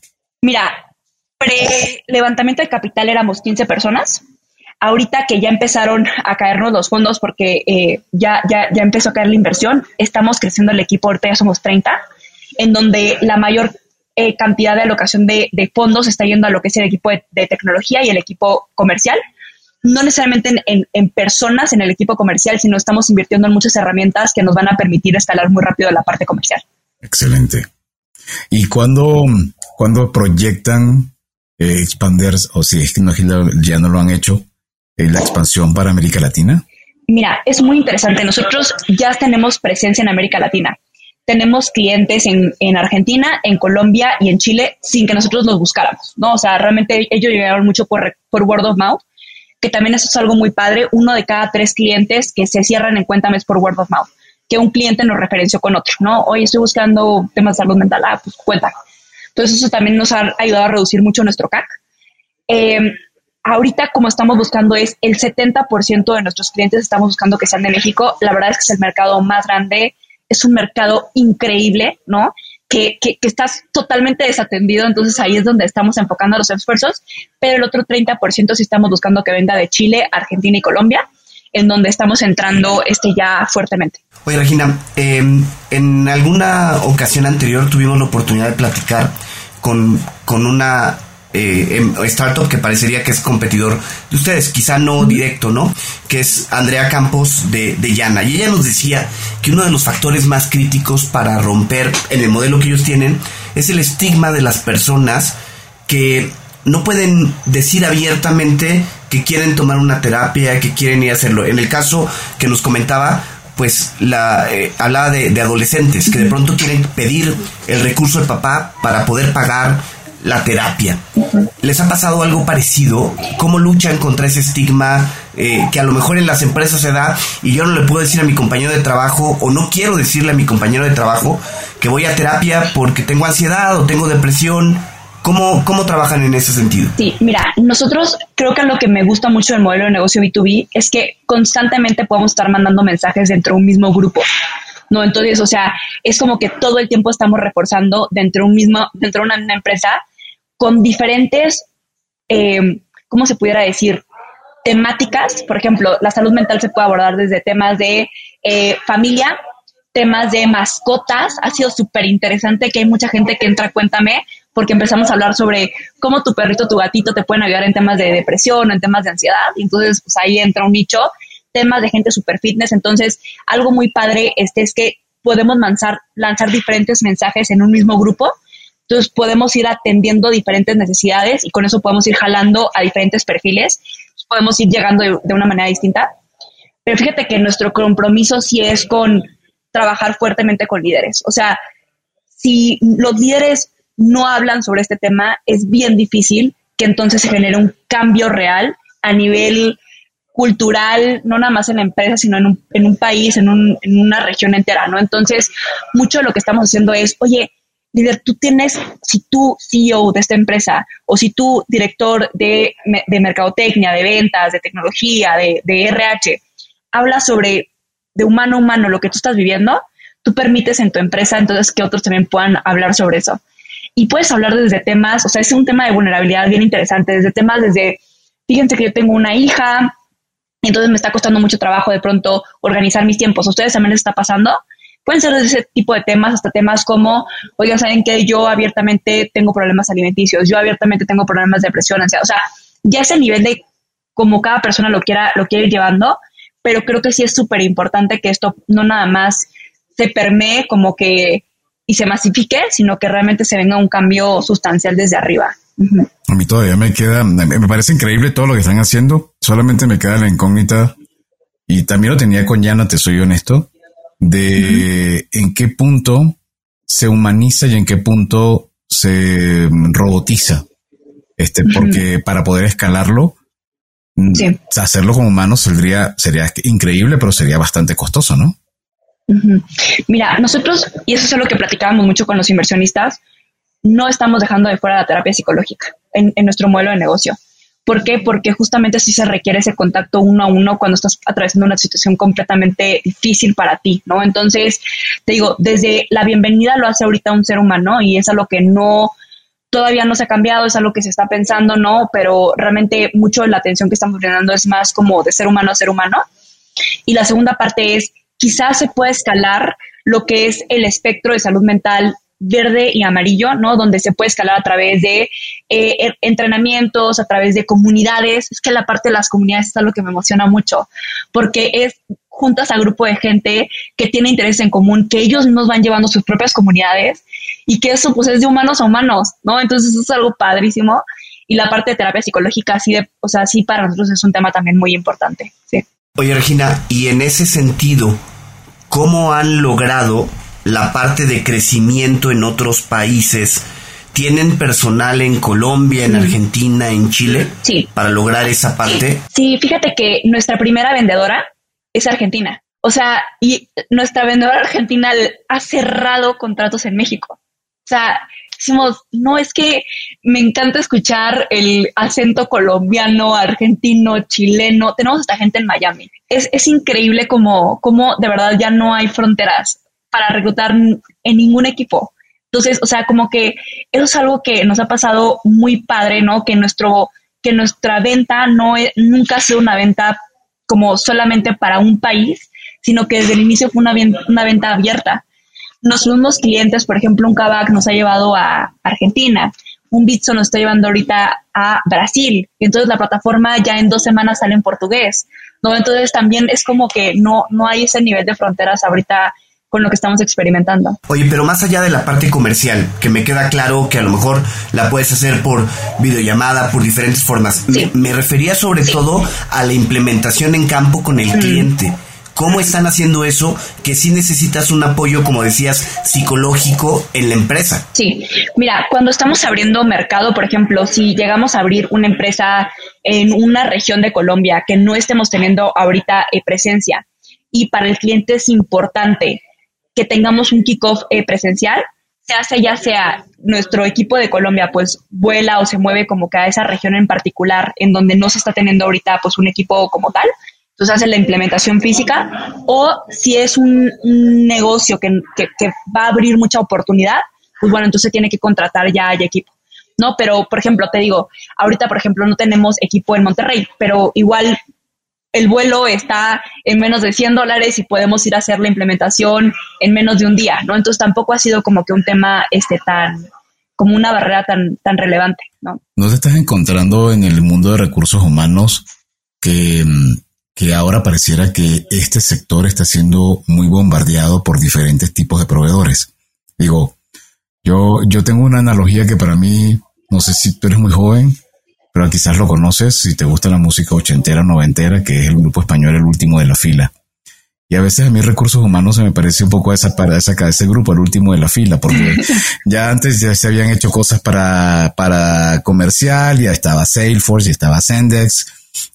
S4: Mira, pre-levantamiento de capital éramos 15 personas ahorita que ya empezaron a caernos los fondos porque eh, ya, ya, ya empezó a caer la inversión, estamos creciendo el equipo, ahorita ya somos 30, en donde la mayor eh, cantidad de alocación de, fondos está yendo a lo que es el equipo de, tecnología y el equipo comercial. No necesariamente en, personas en el equipo comercial, sino estamos invirtiendo en muchas herramientas que nos van a permitir escalar muy rápido la parte comercial.
S2: Excelente. ¿Y cuándo, cuando proyectan eh, expander, o si es que ya no lo han hecho, la expansión para América Latina?
S4: Mira, es muy interesante. Nosotros ya tenemos presencia en América Latina. Tenemos clientes en, en, Argentina, en Colombia y en Chile sin que nosotros los buscáramos, ¿no? O sea, realmente ellos llegaron mucho por, por word of mouth, que también eso es algo muy padre. Uno de cada tres clientes que se cierran en Cuéntame es por word of mouth, que un cliente nos referenció con otro, ¿no? Hoy estoy buscando temas de salud mental, ah, pues cuenta. Entonces eso también nos ha ayudado a reducir mucho nuestro CAC. Eh, ahorita como estamos buscando es el 70% de nuestros clientes estamos buscando que sean de México. La verdad es que es el mercado más grande, es un mercado increíble, ¿no? Que, que, que estás totalmente desatendido, entonces ahí es donde estamos enfocando los esfuerzos, pero el otro 30% sí estamos buscando que venga de Chile, Argentina y Colombia, en donde estamos entrando este ya fuertemente.
S1: Oye, Regina, em, en alguna ocasión anterior tuvimos la oportunidad de platicar con, con una eh, em, startup que parecería que es competidor de ustedes, quizá no directo, ¿no? Que es Andrea Campos de, de Yana. Y ella nos decía que uno de los factores más críticos para romper en el modelo que ellos tienen es el estigma de las personas que no pueden decir abiertamente que quieren tomar una terapia, que quieren ir a hacerlo. En el caso que nos comentaba, pues la eh, hablaba de, de, adolescentes que de pronto quieren pedir el recurso del papá para poder pagar la terapia. ¿Les ha pasado algo parecido? ¿Cómo luchan contra ese estigma eh, que a lo mejor en las empresas se da y yo no le puedo decir a mi compañero de trabajo o no quiero decirle a mi compañero de trabajo que voy a terapia porque tengo ansiedad o tengo depresión? ¿Cómo, ¿Cómo trabajan en ese sentido?
S4: Sí, mira, nosotros creo que lo que me gusta mucho del modelo de negocio B2B es que constantemente podemos estar mandando mensajes dentro de un mismo grupo. ¿no? Entonces, o sea, es como que todo el tiempo estamos reforzando dentro de un mismo, dentro de una, una empresa con diferentes, eh, ¿cómo se pudiera decir? Temáticas, por ejemplo, la salud mental se puede abordar desde temas de eh, familia, temas de mascotas. Ha sido súper interesante que hay mucha gente que entra, cuéntame, porque empezamos a hablar sobre cómo tu perrito, tu gatito te pueden ayudar en temas de depresión o en temas de ansiedad. Entonces, pues ahí entra un nicho, temas de gente super fitness. Entonces, algo muy padre este es que podemos lanzar, lanzar diferentes mensajes en un mismo grupo entonces podemos ir atendiendo diferentes necesidades y con eso podemos ir jalando a diferentes perfiles, podemos ir llegando de, una manera distinta. Pero fíjate que nuestro compromiso sí es con trabajar fuertemente con líderes. O sea, si los líderes no hablan sobre este tema, es bien difícil que entonces se genere un cambio real a nivel cultural, no nada más en la empresa, sino en un, en un país, en, un, en una región entera, ¿no? Entonces, mucho de lo que estamos haciendo es, oye, líder, tú tienes, si tú CEO de esta empresa o si tú director de, de mercadotecnia, de ventas, de tecnología, de, de RH, hablas sobre de humano a humano lo que tú estás viviendo, tú permites en tu empresa entonces que otros también puedan hablar sobre eso. Y puedes hablar desde temas, o sea, es un tema de vulnerabilidad bien interesante, desde temas desde, fíjense que yo tengo una hija, entonces me está costando mucho trabajo de pronto organizar mis tiempos. ¿A ustedes también les está pasando? Pueden ser de ese tipo de temas hasta temas como, oigan, saben que yo abiertamente tengo problemas alimenticios, yo abiertamente tengo problemas de depresión, ansiedad. O sea, ya es el nivel de como cada persona lo quiera, lo quiere ir llevando, pero creo que sí es súper importante que esto no nada más se permee como que y se masifique, sino que realmente se venga un cambio sustancial desde arriba.
S2: A mí todavía me queda, me parece increíble todo lo que están haciendo. Solamente me queda la incógnita y también lo tenía con Yana, te soy honesto de en qué punto se humaniza y en qué punto se robotiza. Este, porque para poder escalarlo, mm, hacerlo como humano sería, sería increíble, pero sería bastante costoso, ¿no?
S4: Mira, nosotros, y eso es lo que platicábamos mucho con los inversionistas, no estamos dejando de fuera la terapia psicológica en nuestro modelo de negocio. ¿Por qué? Porque justamente sí se requiere ese contacto uno a uno cuando estás atravesando una situación completamente difícil para ti, ¿no? Entonces, te digo, desde la bienvenida lo hace ahorita un ser humano y es algo que no, todavía no se ha cambiado, es algo que se está pensando, ¿no? Pero realmente mucho de la atención que estamos brindando es más como de ser humano a ser humano. Y la segunda parte es, quizás se puede escalar lo que es el espectro de salud mental verde y amarillo, ¿no? Donde se puede escalar a través de eh, entrenamientos, a través de comunidades. Es que la parte de las comunidades es algo que me emociona mucho, porque es juntas a grupo de gente que tiene intereses en común, que ellos mismos van llevando sus propias comunidades y que eso pues es de humanos a humanos, ¿no? Entonces eso es algo padrísimo. Y la parte de terapia psicológica, sí, de, o sea, sí para nosotros es un tema también muy importante, sí.
S1: Oye, Regina, y en ese sentido, ¿cómo han logrado la parte de crecimiento en otros países. ¿Tienen personal en Colombia, en Argentina, en Chile?
S4: Sí.
S1: Para lograr esa parte.
S4: Sí, fíjate que nuestra primera vendedora es argentina. O sea, y nuestra vendedora argentina ha cerrado contratos en México. O sea, decimos, no es que me encanta escuchar el acento colombiano, argentino, chileno. Tenemos esta gente en Miami. Es, es increíble como, como de verdad ya no hay fronteras para reclutar en ningún equipo. Entonces, o sea, como que eso es algo que nos ha pasado muy padre, ¿no? Que nuestro, que nuestra venta no es, nunca ha sido una venta como solamente para un país, sino que desde el inicio fue una, venta abierta. Nuestros mismos clientes, por ejemplo, un Kavak nos ha llevado a Argentina, un Bitso nos está llevando ahorita a Brasil, entonces la plataforma ya en dos semanas sale en portugués, ¿no? Entonces también es como que no, no hay ese nivel de fronteras ahorita con lo que estamos experimentando.
S1: Oye, pero más allá de la parte comercial, que me queda claro que a lo mejor la puedes hacer por videollamada, por diferentes formas, me, refería sobre todo a la implementación en campo con el cliente. ¿Cómo están haciendo eso? Que sí necesitas un apoyo, como decías, psicológico en la empresa.
S4: Sí, mira, cuando estamos abriendo mercado, por ejemplo, si llegamos a abrir una empresa en una región de Colombia que no estemos teniendo ahorita eh, presencia y para el cliente es importante que tengamos un kickoff eh, presencial, se hace ya sea nuestro equipo de Colombia pues vuela o se mueve como que a esa región en particular en donde no se está teniendo ahorita pues un equipo como tal, entonces hace la implementación física o si es un, negocio que, va a abrir mucha oportunidad, pues bueno, entonces tiene que contratar ya hay equipo. ¿no? Pero, por ejemplo, te digo, ahorita, por ejemplo, no tenemos equipo en Monterrey, pero igual el vuelo está en menos de 100 dólares y podemos ir a hacer la implementación en menos de un día, ¿no? Entonces tampoco ha sido como que un tema este tan como una barrera tan, tan relevante, ¿no?
S2: ¿No te estás encontrando en el mundo de recursos humanos que, que ahora pareciera que este sector está siendo muy bombardeado por diferentes tipos de proveedores? Digo, yo, yo tengo una analogía que para mí, no sé si tú eres muy joven, pero quizás lo conoces si te gusta la música ochentera, noventera, que es el grupo español El Último de la Fila. Y a veces a mí recursos humanos se me parece un poco a esa, para esa, ese grupo, el último de la fila, porque ya antes ya se habían hecho cosas para, para comercial, ya estaba Salesforce, ya estaba Sendex,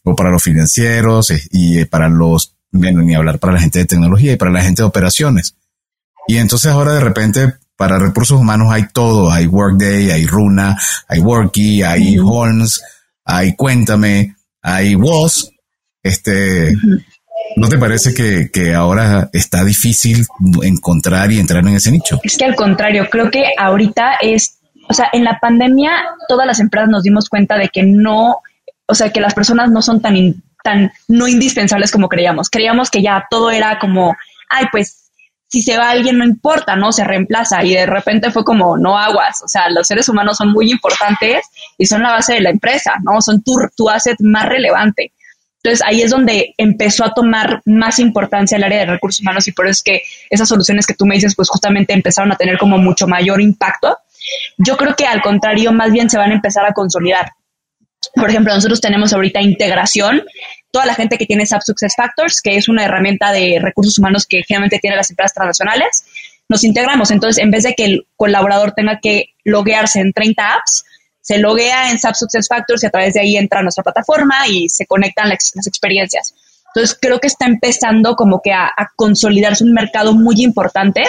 S2: o para los financieros, eh, y eh, para los, bueno, ni hablar para la gente de tecnología y para la gente de operaciones. Y entonces ahora de repente para recursos humanos hay todo, hay Workday, hay Runa, hay Worky, hay Holmes, hay Cuéntame, hay WOS. Este, ¿no te parece que, que, ahora está difícil encontrar y entrar en ese nicho?
S4: Es que al contrario, creo que ahorita es, o sea, en la pandemia todas las empresas nos dimos cuenta de que no, o sea, que las personas no son tan, tan no indispensables como creíamos. Creíamos que ya todo era como, ay, pues si se va alguien no importa, ¿no? Se reemplaza y de repente fue como, no aguas, o sea, los seres humanos son muy importantes y son la base de la empresa, ¿no? Son tu, tu asset más relevante. Entonces ahí es donde empezó a tomar más importancia el área de recursos humanos y por eso es que esas soluciones que tú me dices, pues justamente empezaron a tener como mucho mayor impacto. Yo creo que al contrario, más bien se van a empezar a consolidar. Por ejemplo, nosotros tenemos ahorita integración toda la gente que tiene SAP Success Factors, que es una herramienta de recursos humanos que generalmente tienen las empresas transnacionales, nos integramos. Entonces, en vez de que el colaborador tenga que loguearse en 30 apps, se loguea en SAP Success Factors y a través de ahí entra a nuestra plataforma y se conectan las, experiencias. Entonces, creo que está empezando como que a, a consolidarse un mercado muy importante,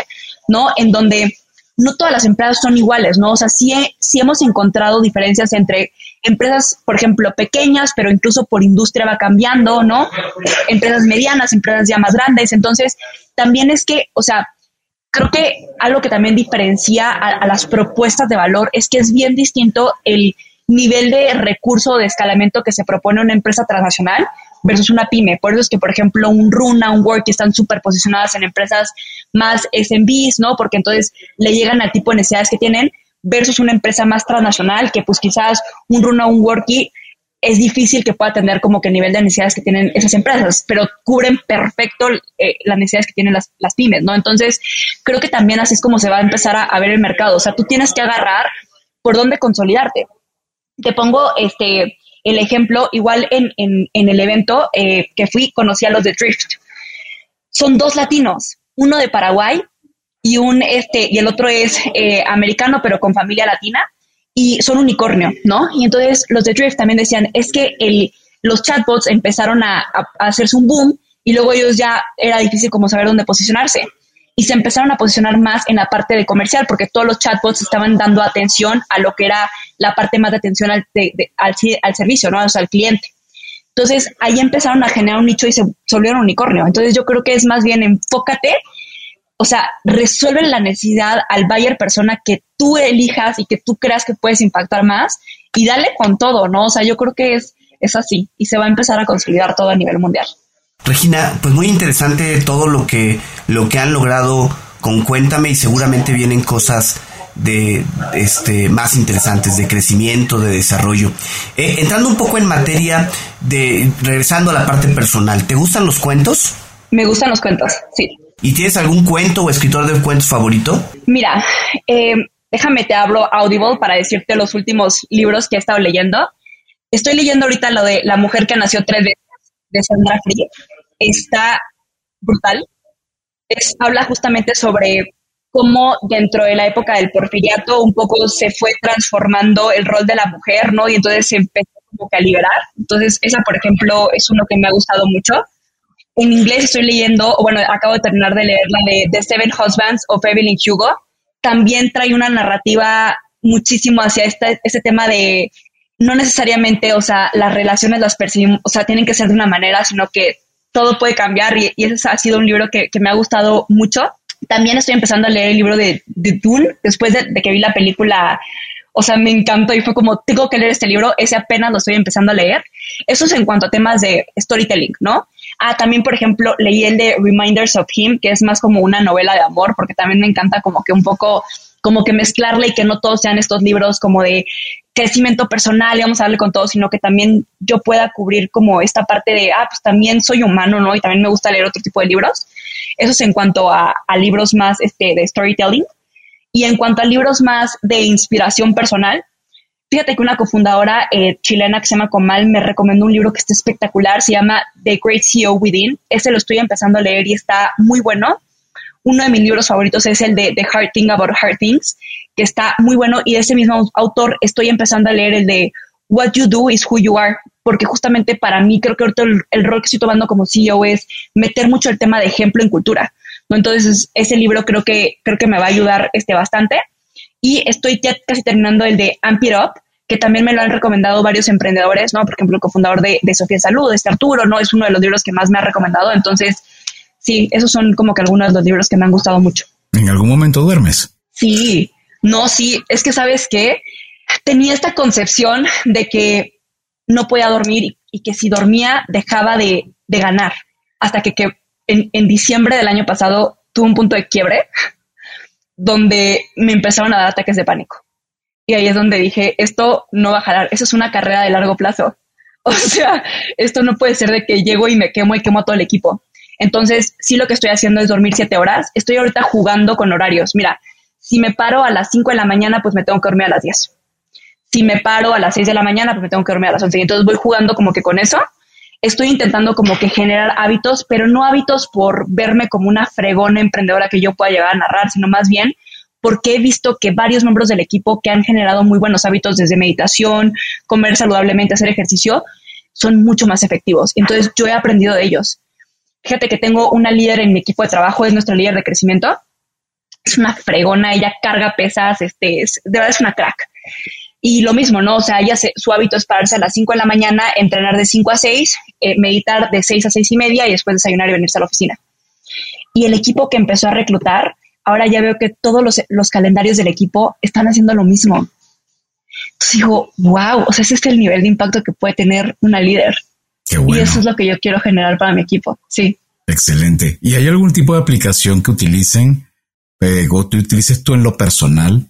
S4: ¿no? En donde no todas las empresas son iguales, ¿no? O sea, sí, sí hemos encontrado diferencias entre empresas, por ejemplo, pequeñas, pero incluso por industria va cambiando, ¿no? Empresas medianas, empresas ya más grandes. Entonces, también es que, o sea, creo que algo que también diferencia a, las propuestas de valor es que es bien distinto el nivel de recurso de escalamiento que se propone una empresa transnacional versus una pyme. Por eso es que, por ejemplo, un Runa, un Work están súper posicionadas en empresas más SMBs, ¿no? Porque entonces le llegan al tipo de necesidades que tienen, versus una empresa más transnacional que pues quizás un Runa o un Worky es difícil que pueda tener como que el nivel de necesidades que tienen esas empresas, pero cubren perfecto eh, las necesidades que tienen las, las, pymes, ¿no? Entonces, creo que también así es como se va a empezar a, ver el mercado. O sea, tú tienes que agarrar por dónde consolidarte. Te pongo este el ejemplo, igual en, en, en el evento eh, que fui, conocí a los de Drift. Son dos latinos, uno de Paraguay y un este y el otro es eh, americano pero con familia latina y son unicornio, ¿no? Y entonces los de Drift también decían es que el, los chatbots empezaron a, hacerse un boom y luego ellos ya era difícil como saber dónde posicionarse y se empezaron a posicionar más en la parte de comercial porque todos los chatbots estaban dando atención a lo que era la parte más de atención al, al, servicio, ¿no? O sea, al cliente. Entonces ahí empezaron a generar un nicho y se volvieron unicornio. Entonces yo creo que es más bien enfócate o sea, resuelven la necesidad al buyer persona que tú elijas y que tú creas que puedes impactar más y dale con todo, ¿no? O sea, yo creo que es, es así y se va a empezar a consolidar todo a nivel mundial.
S1: Regina, pues muy interesante todo lo que, lo que han logrado con Cuéntame y seguramente vienen cosas de este más interesantes de crecimiento, de desarrollo. Eh, entrando un poco en materia de regresando a la parte personal, ¿te gustan los cuentos?
S4: Me gustan los cuentos, sí.
S1: ¿Y tienes algún cuento o escritor de cuentos favorito?
S4: Mira, eh, déjame te hablo Audible para decirte los últimos libros que he estado leyendo. Estoy leyendo ahorita lo de La mujer que nació tres veces de Sandra Free. Está brutal. Es, habla justamente sobre cómo dentro de la época del porfiriato un poco se fue transformando el rol de la mujer, ¿no? Y entonces se empezó como que a liberar. Entonces, esa, por ejemplo, es uno que me ha gustado mucho. En inglés estoy leyendo, bueno, acabo de terminar de leer la de The Seven Husbands of Evelyn Hugo. También trae una narrativa muchísimo hacia este, este tema de no necesariamente, o sea, las relaciones las percibimos, o sea, tienen que ser de una manera, sino que todo puede cambiar y, ese ha sido un libro que, me ha gustado mucho. También estoy empezando a leer el libro de, de Dune después de, que vi la película. O sea, me encantó y fue como, tengo que leer este libro, ese apenas lo estoy empezando a leer. Eso es en cuanto a temas de storytelling, ¿no? Ah, también, por ejemplo, leí el de Reminders of Him, que es más como una novela de amor, porque también me encanta como que un poco como que mezclarle y que no todos sean estos libros como de crecimiento personal y vamos a darle con todo, sino que también yo pueda cubrir como esta parte de, ah, pues también soy humano, ¿no? Y también me gusta leer otro tipo de libros. Eso es en cuanto a, libros más este, de storytelling. Y en cuanto a libros más de inspiración personal, fíjate que una cofundadora eh, chilena que se llama Comal me recomendó un libro que está espectacular, se llama The Great CEO Within. Ese lo estoy empezando a leer y está muy bueno. Uno de mis libros favoritos es el de The Hard Thing About Hard Things, que está muy bueno. Y de ese mismo autor estoy empezando a leer el de What You Do is Who You Are, porque justamente para mí creo que el, rol que estoy tomando como CEO es meter mucho el tema de ejemplo en cultura. Entonces, ese libro creo que, creo que me va a ayudar este, bastante. Y estoy ya casi terminando el de Amp It Up, que también me lo han recomendado varios emprendedores, ¿no? Por ejemplo, el cofundador de, de Sofía Salud, este Arturo, ¿no? Es uno de los libros que más me ha recomendado. Entonces, sí, esos son como que algunos de los libros que me han gustado mucho.
S2: ¿En algún momento duermes?
S4: Sí, no, sí, es que sabes que tenía esta concepción de que no podía dormir y, que si dormía dejaba de, ganar, hasta que, en, en, diciembre del año pasado tuve un punto de quiebre donde me empezaron a dar ataques de pánico. Y ahí es donde dije, esto no va a jalar, eso es una carrera de largo plazo. O sea, esto no puede ser de que llego y me quemo y quemo a todo el equipo. Entonces, sí lo que estoy haciendo es dormir siete horas. Estoy ahorita jugando con horarios. Mira, si me paro a las cinco de la mañana, pues me tengo que dormir a las diez. Si me paro a las seis de la mañana, pues me tengo que dormir a las once. Entonces voy jugando como que con eso. Estoy intentando como que generar hábitos, pero no hábitos por verme como una fregona emprendedora que yo pueda llegar a narrar, sino más bien porque he visto que varios miembros del equipo que han generado muy buenos hábitos desde meditación, comer saludablemente, hacer ejercicio, son mucho más efectivos. Entonces yo he aprendido de ellos. Fíjate que tengo una líder en mi equipo de trabajo, es nuestra líder de crecimiento. Es una fregona, ella carga pesas, este, es, de verdad es una crack. Y lo mismo, ¿no? O sea, ella su hábito es pararse a las 5 de la mañana, entrenar de 5 a 6, eh, meditar de 6 a 6 y media y después desayunar y venirse a la oficina. Y el equipo que empezó a reclutar, ahora ya veo que todos los, los calendarios del equipo están haciendo lo mismo. Entonces digo, wow, o sea, ese es el nivel de impacto que puede tener una líder. Y eso es lo que yo quiero generar para mi equipo. Sí.
S2: Excelente. ¿Y hay algún tipo de aplicación que utilicen eh, o tú utilices tú en lo personal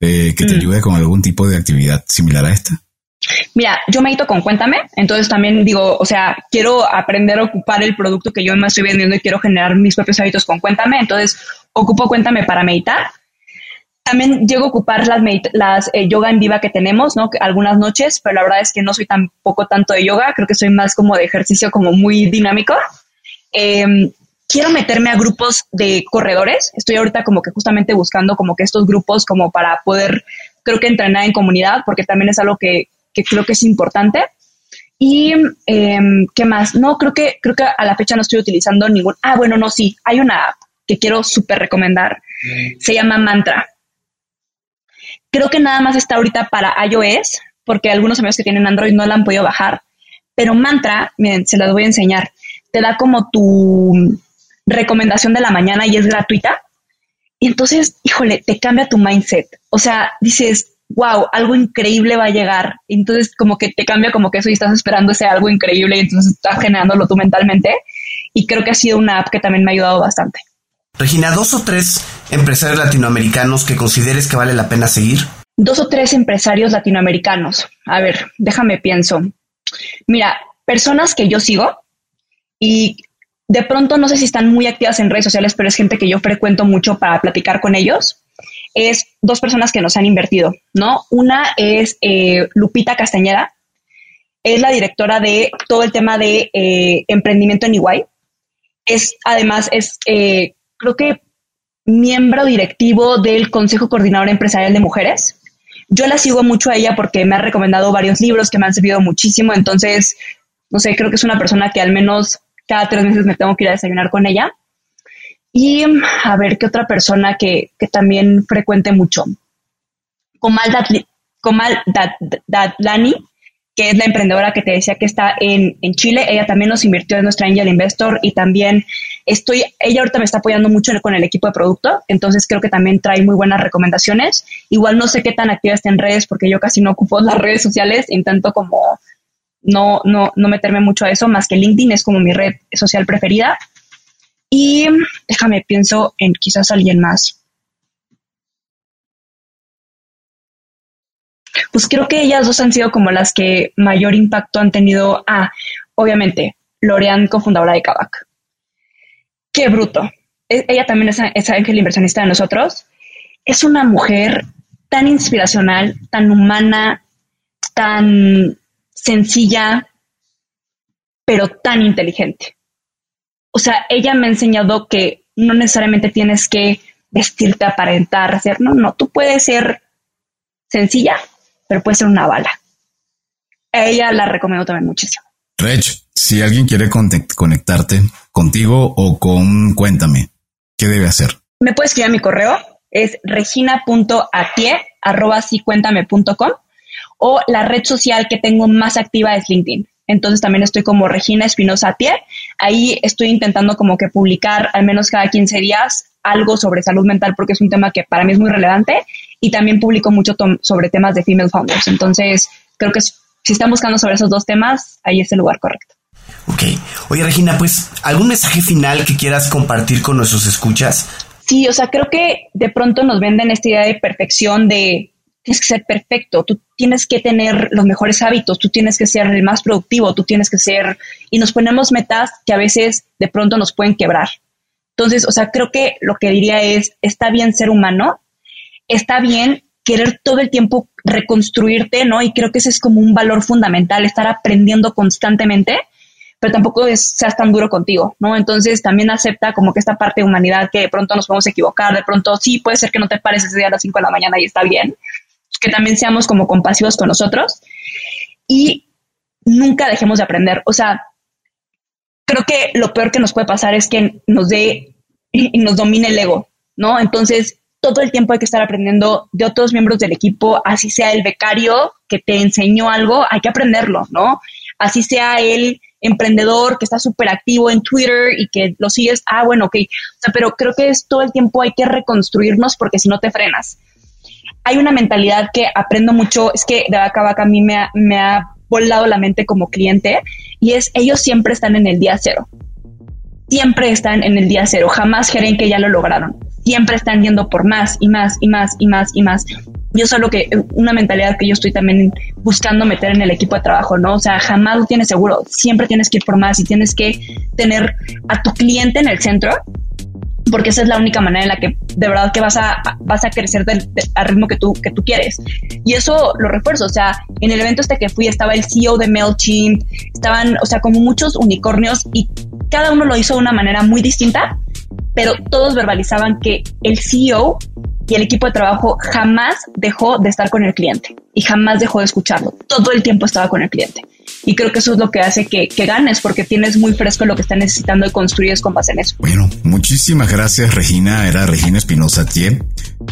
S2: eh, que te mm. ayude con algún tipo de actividad similar a esta?
S4: Mira, yo medito con Cuéntame, entonces también digo, o sea, quiero aprender a ocupar el producto que yo me estoy vendiendo y quiero generar mis propios hábitos con Cuéntame, entonces ocupo Cuéntame para meditar también llego a ocupar las, las eh, yoga en viva que tenemos, ¿no? Algunas noches, pero la verdad es que no soy tampoco tanto de yoga, creo que soy más como de ejercicio como muy dinámico. Em, quiero meterme a grupos de corredores. Estoy ahorita como que justamente buscando como que estos grupos como para poder, creo que entrenar en comunidad, porque también es algo que, que creo que es importante. Y em, qué más, no creo que creo que a la fecha no estoy utilizando ningún. Ah, bueno, no, sí, hay una app que quiero súper recomendar. Se llama Mantra. Creo que nada más está ahorita para iOS, porque algunos amigos que tienen Android no la han podido bajar. Pero Mantra, miren, se las voy a enseñar. Te da como tu recomendación de la mañana y es gratuita. Y entonces, híjole, te cambia tu mindset. O sea, dices, wow, algo increíble va a llegar. Entonces, como que te cambia como que eso y estás esperando ese algo increíble y entonces estás generándolo tú mentalmente. Y creo que ha sido una app que también me ha ayudado bastante.
S1: Regina, dos o tres empresarios latinoamericanos que consideres que vale la pena seguir.
S4: Dos o tres empresarios latinoamericanos. A ver, déjame pienso. Mira, personas que yo sigo y de pronto no sé si están muy activas en redes sociales, pero es gente que yo frecuento mucho para platicar con ellos. Es dos personas que nos han invertido, ¿no? Una es eh, Lupita Castañeda, es la directora de todo el tema de eh, emprendimiento en Iguay. Es además, es eh, creo que miembro directivo del Consejo Coordinador Empresarial de Mujeres. Yo la sigo mucho a ella porque me ha recomendado varios libros que me han servido muchísimo. Entonces, no sé, creo que es una persona que al menos cada tres meses me tengo que ir a desayunar con ella. Y a ver qué otra persona que, también frecuente mucho. Comal, Datlani, que es la emprendedora que te decía que está en, Chile. Ella también nos invirtió en nuestra Angel Investor y también estoy, ella ahorita me está apoyando mucho con el equipo de producto, entonces creo que también trae muy buenas recomendaciones. Igual no sé qué tan activa está en redes porque yo casi no ocupo las redes sociales, intento como no, no, no meterme mucho a eso, más que LinkedIn es como mi red social preferida. Y déjame, pienso en quizás alguien más. Pues creo que ellas dos han sido como las que mayor impacto han tenido. Ah, obviamente, Lorean, cofundadora de Kavak. Qué bruto. E, ella también es, es ángel inversionista de nosotros. Es una mujer tan inspiracional, tan humana, tan sencilla, pero tan inteligente. O sea, ella me ha enseñado que no necesariamente tienes que vestirte, aparentar, hacer, no, no, tú puedes ser sencilla, pero puedes ser una bala. A ella la recomiendo también muchísimo.
S2: Rech, si alguien quiere conectarte contigo o con Cuéntame, ¿qué debe hacer?
S4: Me puedes escribir a mi correo, es regina.atie, arroba o la red social que tengo más activa es LinkedIn. Entonces también estoy como Regina Espinosa Tier. Ahí estoy intentando como que publicar al menos cada 15 días algo sobre salud mental porque es un tema que para mí es muy relevante y también publico mucho sobre temas de female founders. Entonces creo que si están buscando sobre esos dos temas, ahí es el lugar correcto.
S1: Ok. Oye Regina, pues algún mensaje final que quieras compartir con nuestros escuchas.
S4: Sí, o sea, creo que de pronto nos venden esta idea de perfección de tienes que ser perfecto, tú tienes que tener los mejores hábitos, tú tienes que ser el más productivo, tú tienes que ser, y nos ponemos metas que a veces de pronto nos pueden quebrar. Entonces, o sea, creo que lo que diría es, está bien ser humano, está bien querer todo el tiempo reconstruirte, ¿no? Y creo que ese es como un valor fundamental, estar aprendiendo constantemente, pero tampoco seas tan duro contigo, ¿no? Entonces también acepta como que esta parte de humanidad que de pronto nos podemos equivocar, de pronto sí puede ser que no te pares ese a las 5 de la mañana y está bien, que también seamos como compasivos con nosotros y nunca dejemos de aprender. O sea, creo que lo peor que nos puede pasar es que nos dé y nos domine el ego, ¿no? Entonces, todo el tiempo hay que estar aprendiendo de otros miembros del equipo, así sea el becario que te enseñó algo, hay que aprenderlo, ¿no? Así sea el emprendedor que está súper activo en Twitter y que lo sigues, ah, bueno, ok, o sea, pero creo que es todo el tiempo hay que reconstruirnos porque si no te frenas hay una mentalidad que aprendo mucho, es que de vaca a vaca a mí me ha, volado la mente como cliente y es ellos siempre están en el día cero. Siempre están en el día cero, jamás creen que ya lo lograron. Siempre están yendo por más y más y más y más y más. Yo solo que una mentalidad que yo estoy también buscando meter en el equipo de trabajo, ¿no? O sea, jamás lo tienes seguro. Siempre tienes que ir por más y tienes que tener a tu cliente en el centro porque esa es la única manera en la que de verdad que vas a, vas a crecer del, al ritmo que tú, que tú quieres. Y eso lo refuerzo, o sea, en el evento este que fui estaba el CEO de MailChimp, estaban, o sea, como muchos unicornios y cada uno lo hizo de una manera muy distinta, pero todos verbalizaban que el CEO y el equipo de trabajo jamás dejó de estar con el cliente y jamás dejó de escucharlo. Todo el tiempo estaba con el cliente. Y creo que eso es lo que hace que, ganes, porque tienes muy fresco lo que está necesitando y construyes con base en eso.
S2: Bueno, muchísimas gracias, Regina. Era Regina Espinosa Tie.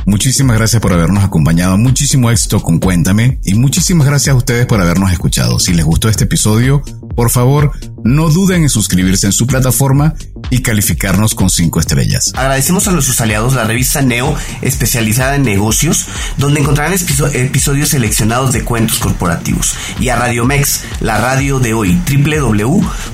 S2: Muchísimas gracias por habernos acompañado. Muchísimo éxito con Cuéntame. Y muchísimas gracias a ustedes por habernos escuchado. Si les gustó este episodio, por favor, no duden en suscribirse en su plataforma y calificarnos con cinco estrellas.
S1: Agradecemos a nuestros aliados, la revista Neo, especializada en negocios, donde encontrarán episodios seleccionados de cuentos corporativos, y a Radiomex, la radio de hoy,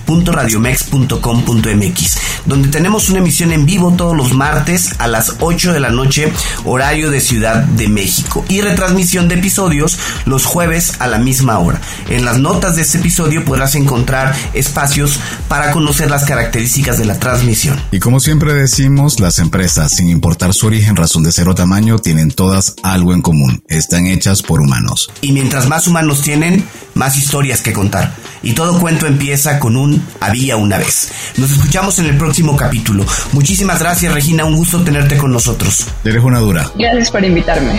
S1: www.radiomex.com.mx, donde tenemos una emisión en vivo todos los martes a las 8 de la noche, horario de Ciudad de México, y retransmisión de episodios los jueves a la misma hora. En las notas de este episodio podrás encontrar espacios para conocer las características de la transmisión.
S2: Y como siempre decimos, las empresas, sin importar su origen, razón de ser o tamaño, tienen todas algo en común. Están hechas por humanos.
S1: Y mientras más humanos tienen, más historias que contar. Y todo cuento empieza con un había una vez. Nos escuchamos en el próximo capítulo. Muchísimas gracias Regina, un gusto tenerte con nosotros.
S2: Eres una dura.
S4: Gracias por invitarme.